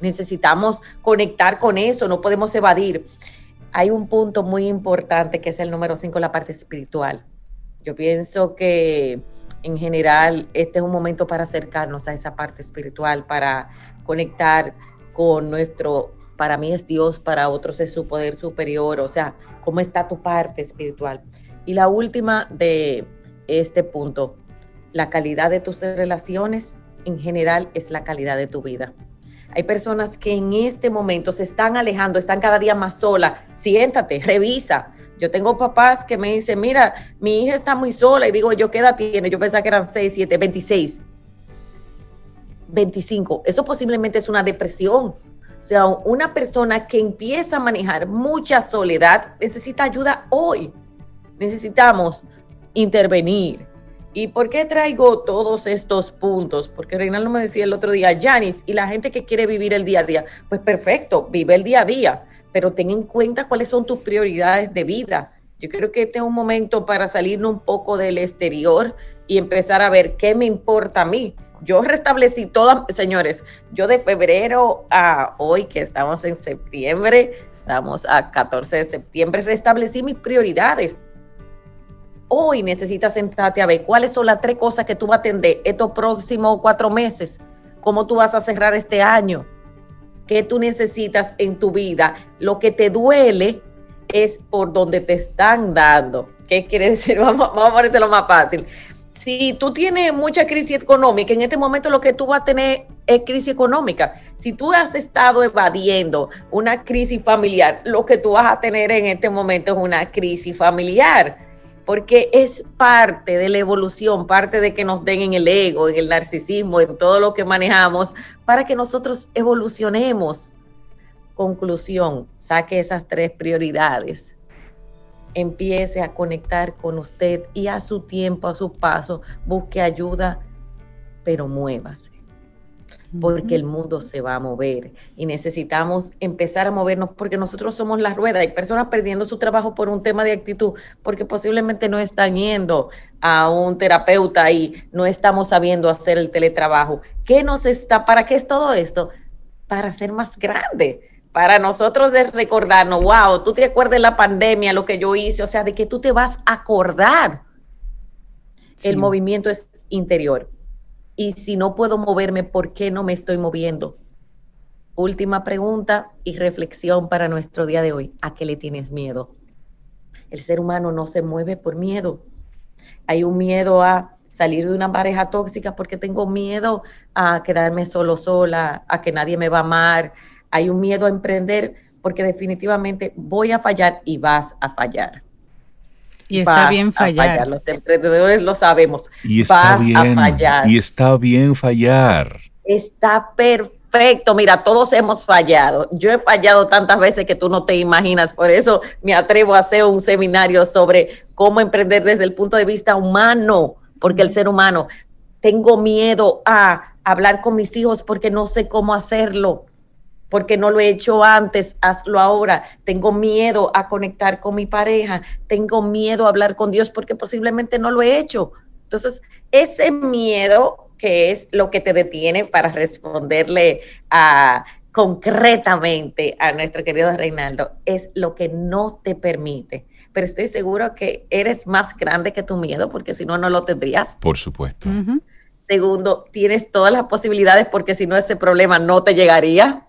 Necesitamos conectar con eso, no podemos evadir hay un punto muy importante que es el número 5, la parte espiritual. Yo pienso que en general este es un momento para acercarnos a esa parte espiritual, para conectar con nuestro, para mí es Dios, para otros es su poder superior, o sea, cómo está tu parte espiritual. Y la última de este punto, la calidad de tus relaciones en general es la calidad de tu vida. Hay personas que en este momento se están alejando, están cada día más sola. Siéntate, revisa. Yo tengo papás que me dicen, mira, mi hija está muy sola. Y digo, ¿yo qué edad tiene? Yo pensaba que eran 6, 7, 26. 25. Eso posiblemente es una depresión. O sea, una persona que empieza a manejar mucha soledad necesita ayuda hoy. Necesitamos intervenir, ¿Y por qué traigo todos estos puntos? Porque Reinaldo me decía el otro día, Janis, y la gente que quiere vivir el día a día, pues perfecto, vive el día a día, pero ten en cuenta cuáles son tus prioridades de vida. Yo creo que este es un momento para salirnos un poco del exterior y empezar a ver qué me importa a mí. Yo restablecí todas, señores, yo de febrero a hoy, que estamos en septiembre, estamos a 14 de septiembre, restablecí mis prioridades hoy necesitas sentarte a ver cuáles son las tres cosas que tú vas a atender estos próximos cuatro meses, cómo tú vas a cerrar este año, qué tú necesitas en tu vida. Lo que te duele es por donde te están dando. ¿Qué quiere decir? Vamos, vamos a lo más fácil. Si tú tienes mucha crisis económica, en este momento lo que tú vas a tener es crisis económica. Si tú has estado evadiendo una crisis familiar, lo que tú vas a tener en este momento es una crisis familiar porque es parte de la evolución, parte de que nos den en el ego, en el narcisismo, en todo lo que manejamos, para que nosotros evolucionemos. Conclusión, saque esas tres prioridades, empiece a conectar con usted y a su tiempo, a su paso, busque ayuda, pero muévase porque el mundo se va a mover y necesitamos empezar a movernos porque nosotros somos la rueda. Hay personas perdiendo su trabajo por un tema de actitud porque posiblemente no están yendo a un terapeuta y no estamos sabiendo hacer el teletrabajo. ¿Qué nos está, para qué es todo esto? Para ser más grande. Para nosotros es recordarnos, wow, tú te acuerdas de la pandemia, lo que yo hice, o sea, de que tú te vas a acordar. El movimiento es interior y si no puedo moverme, ¿por qué no me estoy moviendo? Última pregunta y reflexión para nuestro día de hoy. ¿A qué le tienes miedo? El ser humano no se mueve por miedo. Hay un miedo a salir de una pareja tóxica porque tengo miedo a quedarme solo sola, a que nadie me va a amar. Hay un miedo a emprender porque definitivamente voy a fallar y vas a fallar. Y está bien fallar. Los emprendedores lo sabemos. Y está bien. fallar. Y está bien fallar. Está perfecto. Mira, todos hemos fallado. Yo he fallado tantas veces que tú no te imaginas. Por eso me atrevo a hacer un seminario sobre cómo emprender desde el punto de vista humano, porque el ser humano, tengo miedo a hablar con mis hijos porque no sé cómo hacerlo porque no lo he hecho antes, hazlo ahora. Tengo miedo a conectar con mi pareja, tengo miedo a hablar con Dios porque posiblemente no lo he hecho. Entonces, ese miedo que es lo que te detiene para responderle a concretamente a nuestro querido Reinaldo, es lo que no te permite. Pero estoy seguro que eres más grande que tu miedo, porque si no, no lo tendrías. Por supuesto. Segundo, tienes todas las posibilidades porque si no, ese problema no te llegaría.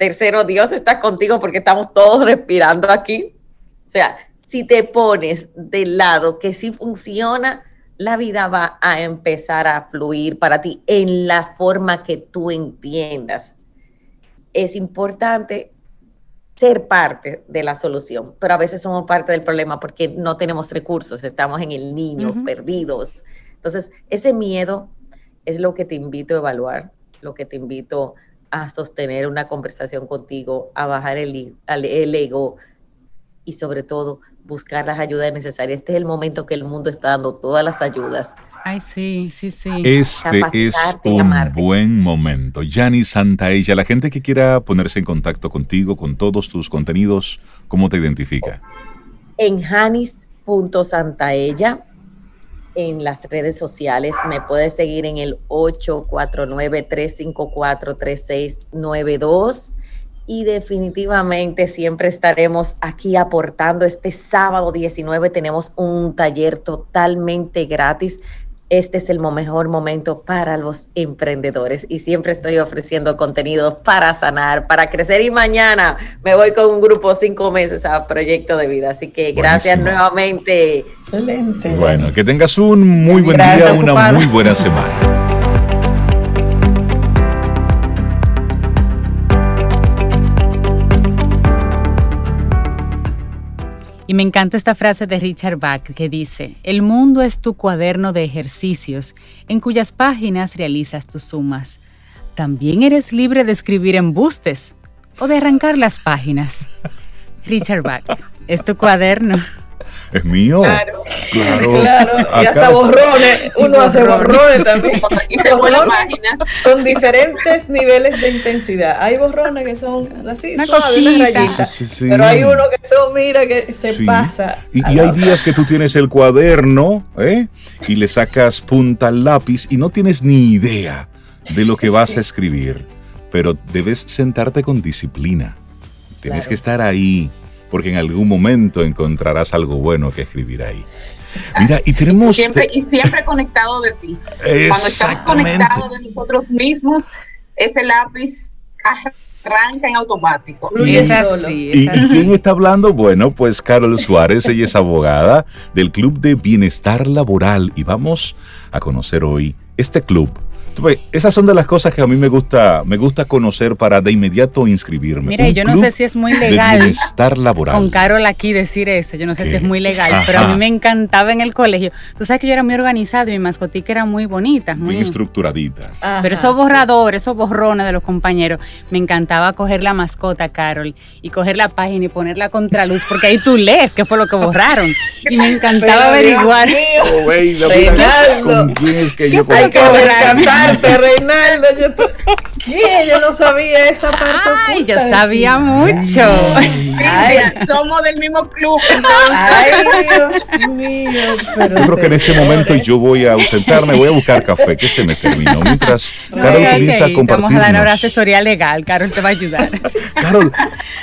Tercero, Dios está contigo porque estamos todos respirando aquí. O sea, si te pones del lado que sí funciona, la vida va a empezar a fluir para ti en la forma que tú entiendas. Es importante ser parte de la solución, pero a veces somos parte del problema porque no tenemos recursos, estamos en el niño, perdidos. Entonces, ese miedo es lo que te invito a evaluar, lo que te invito a sostener una conversación contigo, a bajar el, el ego y sobre todo buscar las ayudas necesarias. Este es el momento que el mundo está dando todas las ayudas. Ay, sí, sí, sí. Este es un buen momento. Yani Santaella, la gente que quiera ponerse en contacto contigo, con todos tus contenidos, ¿cómo te identifica? En janis.santaella, en las redes sociales, me puedes seguir en el 849-354-3692 y definitivamente siempre estaremos aquí aportando. Este sábado 19 tenemos un taller totalmente gratis. Este es el mejor momento para los emprendedores y siempre estoy ofreciendo contenido para sanar, para crecer y mañana me voy con un grupo cinco meses a Proyecto de Vida. Así que gracias nuevamente. Excelente. Bueno, que tengas un muy buen día, una muy buena semana. Y me encanta esta frase de Richard Bach que dice, el mundo es tu cuaderno de ejercicios en cuyas páginas realizas tus sumas. También eres libre de escribir embustes o de arrancar las páginas. Richard Bach, es tu cuaderno es mío. Claro, claro. Y hasta borrones, uno hace borrones también. Y se borrones con diferentes niveles de intensidad. Hay borrones que son así, una suaves, rayitas. pero hay uno que son, mira, que se pasa. Y, hay días que tú tienes el cuaderno ¿eh? y le sacas punta al lápiz y no tienes ni idea de lo que vas a escribir. Pero debes sentarte con disciplina. Tienes que estar ahí porque en algún momento encontrarás algo bueno que escribir ahí. Mira, y tenemos... Y siempre, y siempre conectado de ti. Cuando estamos conectados de nosotros mismos, ese lápiz arranca en automático. Y, ¿Y, quién está hablando? Bueno, pues Carol Suárez, ella es abogada del Club de Bienestar Laboral y vamos a conocer hoy este club esas son de las cosas que a mí me gusta, me gusta conocer para de inmediato inscribirme. Mira, yo no sé si es muy legal. estar laboral. Con Carol aquí decir eso, yo no sé si es muy legal, pero a mí me encantaba en el colegio. Tú sabes que yo era muy organizado y mi mascotica era muy bonita. Muy estructuradita. pero esos borradores, esos borrones de los compañeros, me encantaba coger la mascota, Carol, y coger la página y ponerla contra luz, porque ahí tú lees qué fue lo que borraron. Y me encantaba averiguar. Oh, ¿Con quién es que yo Hay que Reinaldo. Yo, yo no sabía esa parte. Ay, yo sabía mucho. somos del mismo club. Ay, Dios mío. yo creo que en este momento yo voy a ausentarme, voy a buscar café, que se me terminó. Mientras Carol comienza a compartir. Vamos a dar ahora asesoría legal, Carol te va a ayudar. Carol,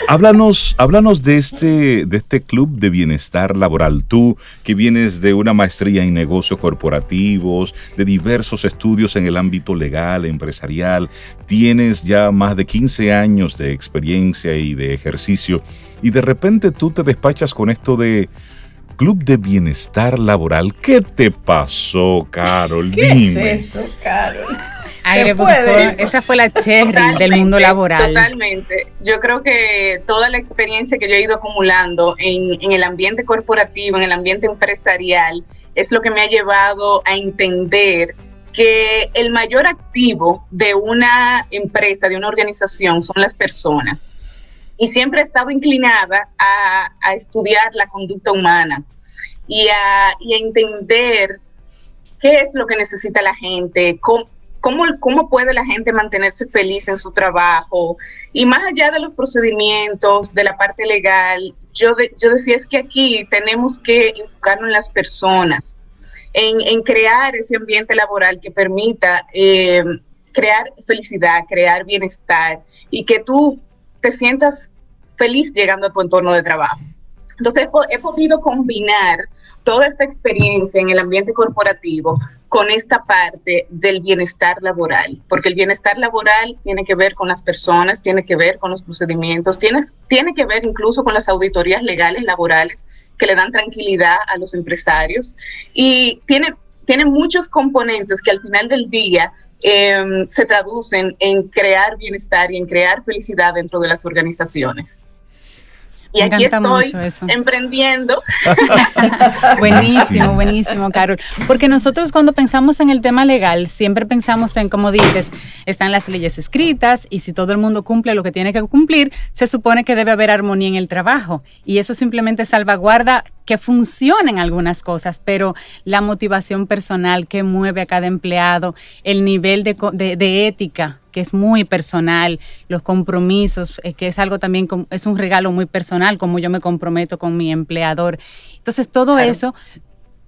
háblanos, háblanos de este, de este club de bienestar laboral. Tú que vienes de una maestría en negocios corporativos, de diversos estudios en el ámbito legal, empresarial, tienes ya más de 15 años de experiencia y de ejercicio, y de repente tú te despachas con esto de Club de Bienestar Laboral. ¿Qué te pasó, Carol? ¿Qué es eso, Carol? esa fue la cherry del mundo laboral. Totalmente. Yo creo que toda la experiencia que yo he ido acumulando en, en el ambiente corporativo, en el ambiente empresarial, es lo que me ha llevado a entender que el mayor activo de una empresa, de una organización, son las personas. Y siempre he estado inclinada a, estudiar la conducta humana y a, entender qué es lo que necesita la gente, cómo, puede la gente mantenerse feliz en su trabajo. Y más allá de los procedimientos, de la parte legal, yo, yo decía es que aquí tenemos que enfocarnos en las personas en, crear ese ambiente laboral que permita eh, crear felicidad, crear bienestar y que tú te sientas feliz llegando a tu entorno de trabajo. Entonces he, podido combinar toda esta experiencia en el ambiente corporativo con esta parte del bienestar laboral, porque el bienestar laboral tiene que ver con las personas, tiene que ver con los procedimientos, tiene, tiene que ver incluso con las auditorías legales laborales que le dan tranquilidad a los empresarios y tiene, tiene muchos componentes que al final del día em, se traducen en crear bienestar y en crear felicidad dentro de las organizaciones. Y aquí estoy emprendiendo. buenísimo, buenísimo, Carol. Porque nosotros cuando pensamos en el tema legal, siempre pensamos en, como dices, están las leyes escritas y si todo el mundo cumple lo que tiene que cumplir, se supone que debe haber armonía en el trabajo. Y eso simplemente salvaguarda que funcionen algunas cosas, pero la motivación personal que mueve a cada empleado, el nivel de, de, ética que es muy personal, los compromisos, eh, que es algo también, es un regalo muy personal, como yo me comprometo con mi empleador. Entonces, todo eso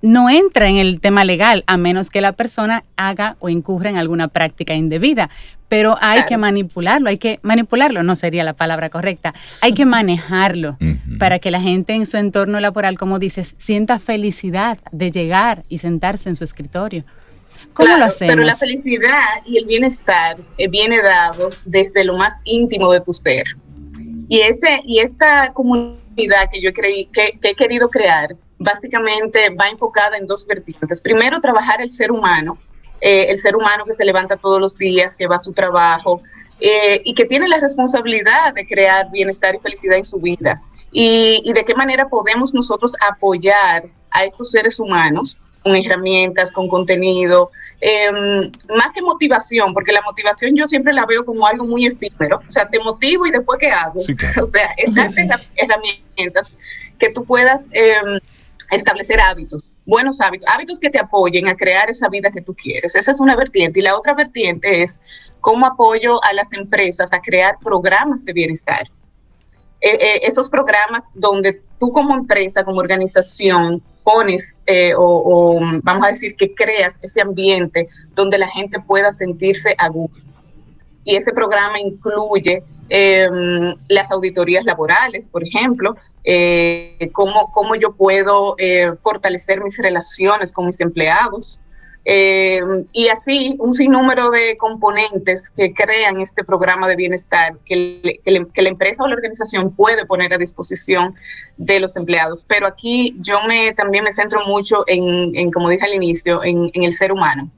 no entra en el tema legal a menos que la persona haga o incurra en alguna práctica indebida. Pero hay que manipularlo, hay que manipularlo, no sería la palabra correcta, hay que manejarlo para que la gente en su entorno laboral, como dices, sienta felicidad de llegar y sentarse en su escritorio. ¿Cómo lo hacemos? Pero la felicidad y el bienestar eh, viene dado desde lo más íntimo de tu ser. Y, ese, y esta comunidad que yo creí, que he querido crear básicamente va enfocada en dos vertientes. Primero, trabajar el ser humano, eh, el ser humano que se levanta todos los días, que va a su trabajo eh, y que tiene la responsabilidad de crear bienestar y felicidad en su vida. Y, de qué manera podemos nosotros apoyar a estos seres humanos con herramientas, con contenido, em, más que motivación, porque la motivación yo siempre la veo como algo muy efímero, o sea, te motivo y después qué hago, o sea, estas herramientas que tú puedas em, establecer hábitos, buenos hábitos, hábitos que te apoyen a crear esa vida que tú quieres. Esa es una vertiente. Y la otra vertiente es cómo apoyo a las empresas a crear programas de bienestar. Eh, eh, esos programas donde tú como empresa, como organización, pones eh, o, vamos a decir que creas ese ambiente donde la gente pueda sentirse a gusto. Y ese programa incluye em, las auditorías laborales, por ejemplo, eh, cómo, cómo, yo puedo eh, fortalecer mis relaciones con mis empleados. Eh, y así un sinnúmero de componentes que crean este programa de bienestar que, que, la empresa o la organización puede poner a disposición de los empleados. Pero aquí yo me, también me centro mucho en, en como dije al inicio, en, el ser humano,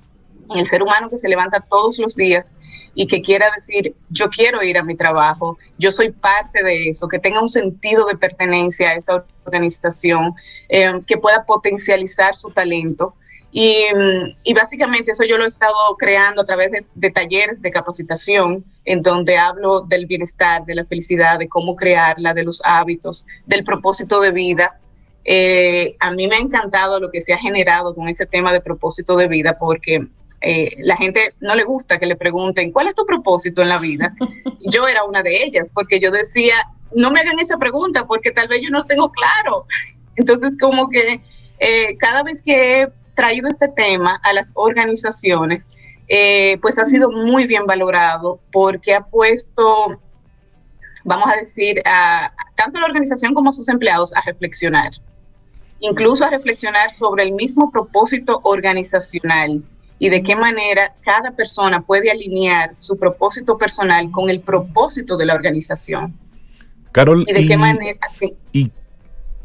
en el ser humano que se levanta todos los días y que quiera decir, yo quiero ir a mi trabajo, yo soy parte de eso, que tenga un sentido de pertenencia a esa organización, eh, que pueda potencializar su talento. Y, básicamente eso yo lo he estado creando a través de, talleres de capacitación, en donde hablo del bienestar, de la felicidad, de cómo crearla, de los hábitos, del propósito de vida. Eh, a mí me ha encantado lo que se ha generado con ese tema de propósito de vida, porque eh, la gente no le gusta que le pregunten, ¿cuál es tu propósito en la vida? Yo era una de ellas, porque yo decía, no me hagan esa pregunta, porque tal vez yo no tengo claro. Entonces, como que eh, cada vez que he traído este tema a las organizaciones, eh, pues ha sido muy bien valorado, porque ha puesto, vamos a decir, a, tanto la organización como sus empleados a reflexionar incluso a reflexionar sobre el mismo propósito organizacional y de qué manera cada persona puede alinear su propósito personal con el propósito de la organización. Carol, y de qué manera, y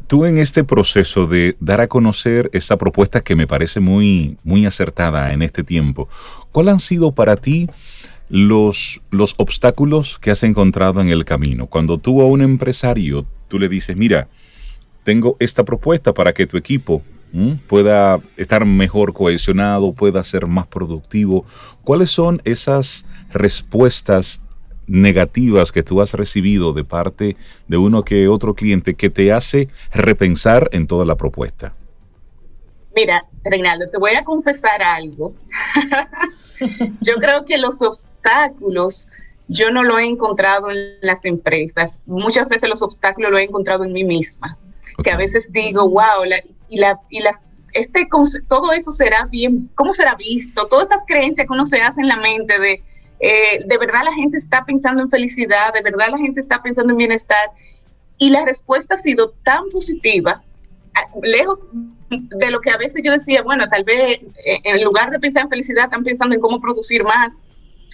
tú en este proceso de dar a conocer esa propuesta que me parece muy, muy acertada en este tiempo, ¿cuáles han sido para ti los, los obstáculos que has encontrado en el camino? Cuando tú a un empresario, tú le dices, mira, tengo esta propuesta para que tu equipo pueda estar mejor cohesionado, pueda ser más productivo. ¿Cuáles son esas respuestas negativas que tú has recibido de parte de uno que otro cliente que te hace repensar en toda la propuesta? Mira, Reinaldo, te voy a confesar algo. yo creo que los obstáculos yo no lo he encontrado en las empresas. Muchas veces los obstáculos lo he encontrado en mí misma. Que a veces digo, wow, la, y, la, y las, este, todo esto será bien, ¿cómo será visto? Todas estas creencias que uno se hace en la mente de, eh, de verdad la gente está pensando en felicidad, de verdad la gente está pensando en bienestar. Y la respuesta ha sido tan positiva, lejos de lo que a veces yo decía, bueno, tal vez eh, en lugar de pensar en felicidad, están pensando en cómo producir más.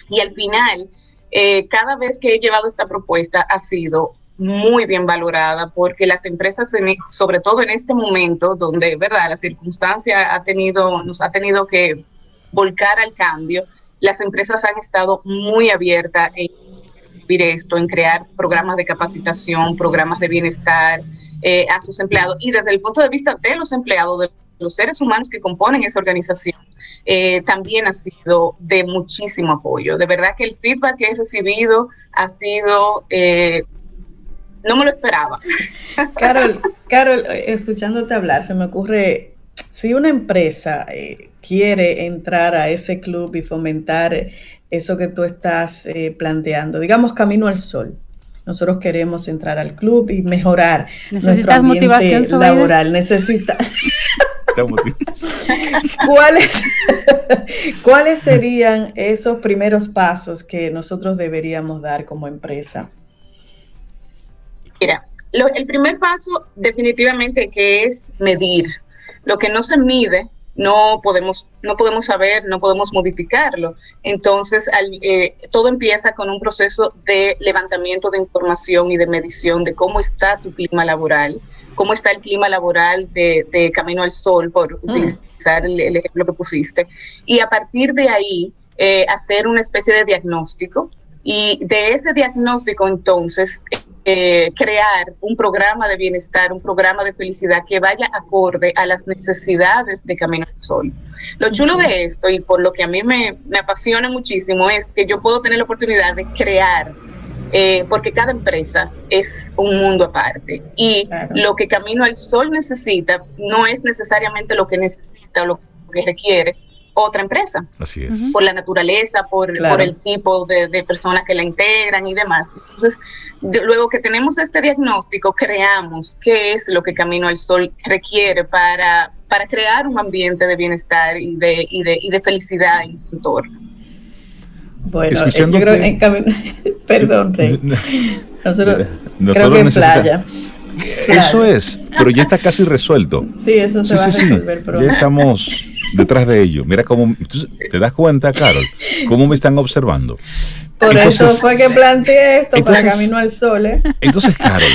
Y al final, eh, cada vez que he llevado esta propuesta ha sido muy bien valorada porque las empresas, sobre todo en este momento donde, verdad, la circunstancia ha tenido, nos ha tenido que volcar al cambio, las empresas han estado muy abiertas en vivir esto, en crear programas de capacitación, programas de bienestar eh, a sus empleados y desde el punto de vista de los empleados, de los seres humanos que componen esa organización, eh, también ha sido de muchísimo apoyo. De verdad que el feedback que he recibido ha sido eh, no me lo esperaba. Carol, Carol, escuchándote hablar, se me ocurre, si una empresa eh, quiere entrar a ese club y fomentar eso que tú estás eh, planteando, digamos Camino al Sol, nosotros queremos entrar al club y mejorar nuestro ambiente motivación laboral. Necesitas. ¿Cuáles, ¿Cuáles serían esos primeros pasos que nosotros deberíamos dar como empresa? Mira, el primer paso definitivamente que es medir. Lo que no se mide no podemos, no podemos saber, no podemos modificarlo. Entonces, eh, todo empieza con un proceso de levantamiento de información y de medición de cómo está tu clima laboral, cómo está el clima laboral de, Camino al Sol, por mm. utilizar el, ejemplo que pusiste. Y a partir de ahí, eh, hacer una especie de diagnóstico. Y de ese diagnóstico, entonces, eh, crear un programa de bienestar, un programa de felicidad que vaya acorde a las necesidades de Camino al Sol. Lo chulo de esto y por lo que a mí me, apasiona muchísimo es que yo puedo tener la oportunidad de crear eh, porque cada empresa es un mundo aparte y lo que Camino al Sol necesita no es necesariamente lo que necesita o lo que requiere otra empresa. Así es. Por la naturaleza, por, por el tipo de, de, personas que la integran y demás. Entonces, luego que tenemos este diagnóstico, creamos qué es lo que Camino al Sol requiere para, para crear un ambiente de bienestar y de, y de, y de felicidad en su entorno. Bueno, eh, yo creo en camino, perdón, Rey. Nosotros, creo que en playa. Eso es, pero ya está casi resuelto. Sí, eso se va a resolver Ya estamos detrás de ello. Mira cómo, te das cuenta, Carol, cómo me están observando. Por eso fue que planteé esto para Camino al Sol. ¿eh? Entonces, Carol,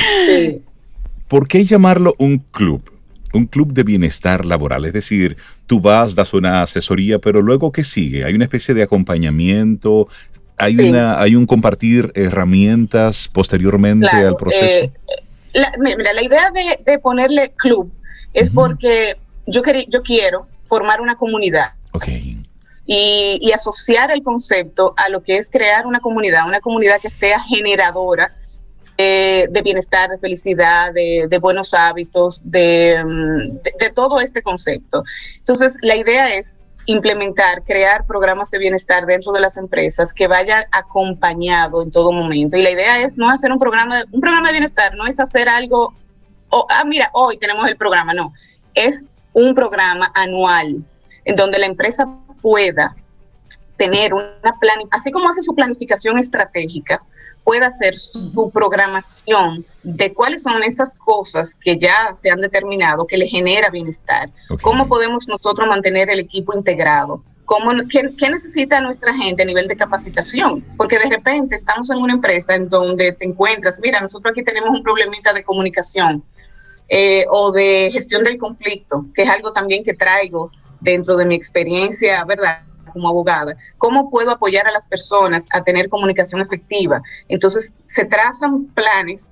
¿por qué llamarlo un club? Un club de bienestar laboral, es decir, tú vas, das una asesoría, pero luego ¿qué sigue? Hay una especie de acompañamiento, hay, una, hay un compartir herramientas posteriormente al proceso. Eh, la, mira, la idea de, ponerle club es porque yo, yo quiero formar una comunidad. Okay y, asociar el concepto a lo que es crear una comunidad, una comunidad que sea generadora de bienestar, de felicidad, de, buenos hábitos, mm, de, de, todo este concepto. Entonces, la idea es implementar, crear programas de bienestar dentro de las empresas que vayan acompañado en todo momento. Y la idea es no hacer un programa, un programa de bienestar, no es hacer algo, oh, ah, mira, hoy tenemos el programa, no, es un programa anual en donde la empresa pueda tener una plan, así como hace su planificación estratégica, pueda hacer su programación de cuáles son esas cosas que ya se han determinado que le genera bienestar. ¿Cómo podemos nosotros mantener el equipo integrado? ¿Cómo, qué, qué, necesita nuestra gente a nivel de capacitación? Porque de repente estamos en una empresa en donde te encuentras, mira, nosotros aquí tenemos un problemita de comunicación eh, o de gestión del conflicto, que es algo también que traigo dentro de mi experiencia, ¿verdad? como abogada, ¿cómo puedo apoyar a las personas a tener comunicación efectiva? Entonces, se trazan planes,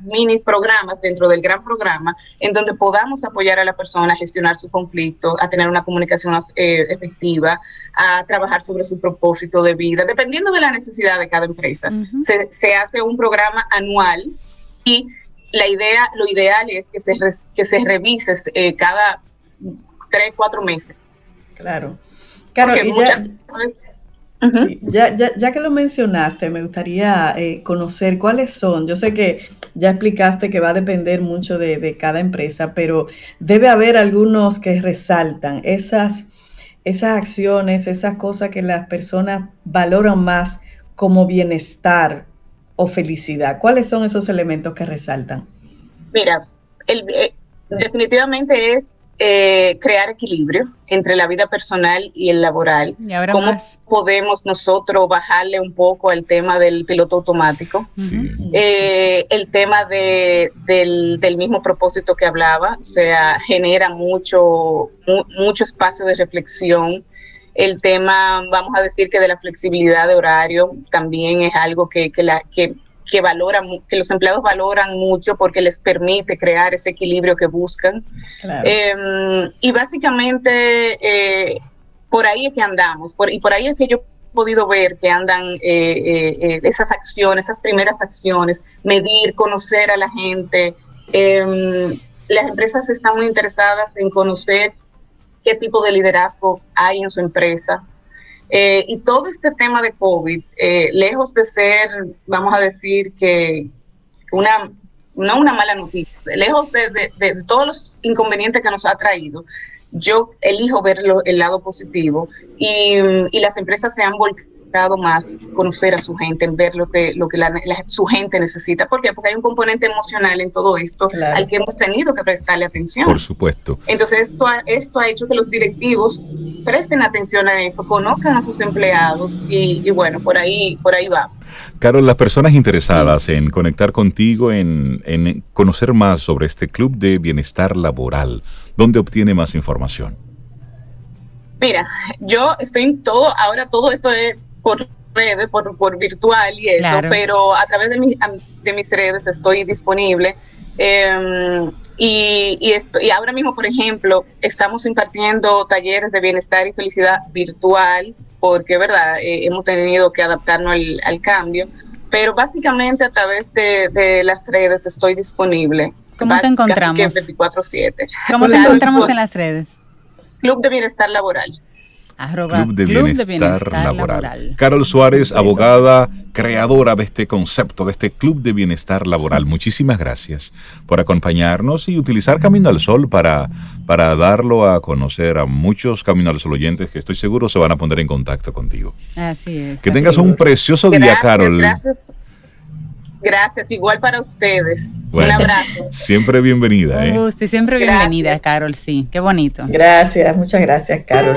mini programas dentro del gran programa en donde podamos apoyar a la persona a gestionar su conflicto, a tener una comunicación eh, efectiva, a trabajar sobre su propósito de vida, dependiendo de la necesidad de cada empresa. se, hace un programa anual y la idea, lo ideal es que se, que se revise eh, cada tres, cuatro meses. Claro. Claro, ya, ya, que lo mencionaste, me gustaría eh, conocer cuáles son. Yo sé que ya explicaste que va a depender mucho de, cada empresa, pero debe haber algunos que resaltan esas, esas acciones, esas cosas que las personas valoran más como bienestar o felicidad. ¿Cuáles son esos elementos que resaltan? Mira, el, eh, definitivamente es eh, crear equilibrio entre la vida personal y el laboral. Y ahora ¿Cómo más. podemos nosotros bajarle un poco al tema del piloto automático? Sí. Eh, el tema de, del, del mismo propósito que hablaba, o sea, genera mucho, mu- mucho espacio de reflexión. El tema, vamos a decir que de la flexibilidad de horario también es algo que, que, la, que, que valora, mu- que los empleados valoran mucho porque les permite crear ese equilibrio que buscan. Claro. Eh, y básicamente eh, por ahí es que andamos, por, y por ahí es que yo he podido ver que andan eh, eh, eh, esas acciones, esas primeras acciones, medir, conocer a la gente. Eh, las empresas están muy interesadas en conocer qué tipo de liderazgo hay en su empresa. Eh, y todo este tema de COVID, eh, lejos de ser, vamos a decir que una, no una mala noticia, lejos de, todos los inconvenientes que nos ha traído, yo elijo ver el lado positivo y, y las empresas se han volcado más conocer a su gente, en ver lo que, lo que la- la- su gente necesita. ¿Por qué? Porque hay un componente emocional en todo esto Claro. al que hemos tenido que prestarle atención. Por supuesto. Entonces, esto ha, esto ha hecho que los directivos presten atención a esto, conozcan a sus empleados y, y bueno, por ahí, por ahí vamos. Carol, las personas interesadas en conectar contigo, en, en conocer más sobre este club de bienestar laboral, ¿dónde obtiene más información? Mira, yo estoy en todo, ahora todo esto es por redes, por, por virtual y eso, Claro. pero a través de, mi- de mis redes estoy disponible. Eh, y, y, esto, y ahora mismo, por ejemplo, estamos impartiendo talleres de bienestar y felicidad virtual, porque, ¿verdad? Eh, hemos tenido que adaptarnos al, al cambio, pero básicamente a través de, de las redes estoy disponible. ¿Cómo te encontramos? 24/7. ¿Cómo te encontramos en las redes? Club de Bienestar Laboral. Arroba Club de Bienestar, Bienestar laboral. Laboral. Carol Suárez, abogada, creadora de este concepto, de este Club de Bienestar Laboral. Muchísimas gracias por acompañarnos y utilizar Camino al Sol para, para darlo a conocer a muchos Camino al Sol oyentes que estoy seguro se van a poner en contacto contigo. Así es. Que tengas un precioso día, Carol. Gracias. Gracias, igual para ustedes. Bueno. Un abrazo. Siempre bienvenida. Un ¿eh? gusto y siempre Gracias. bienvenida, Carol. Sí, qué bonito. Gracias, muchas gracias, Carol.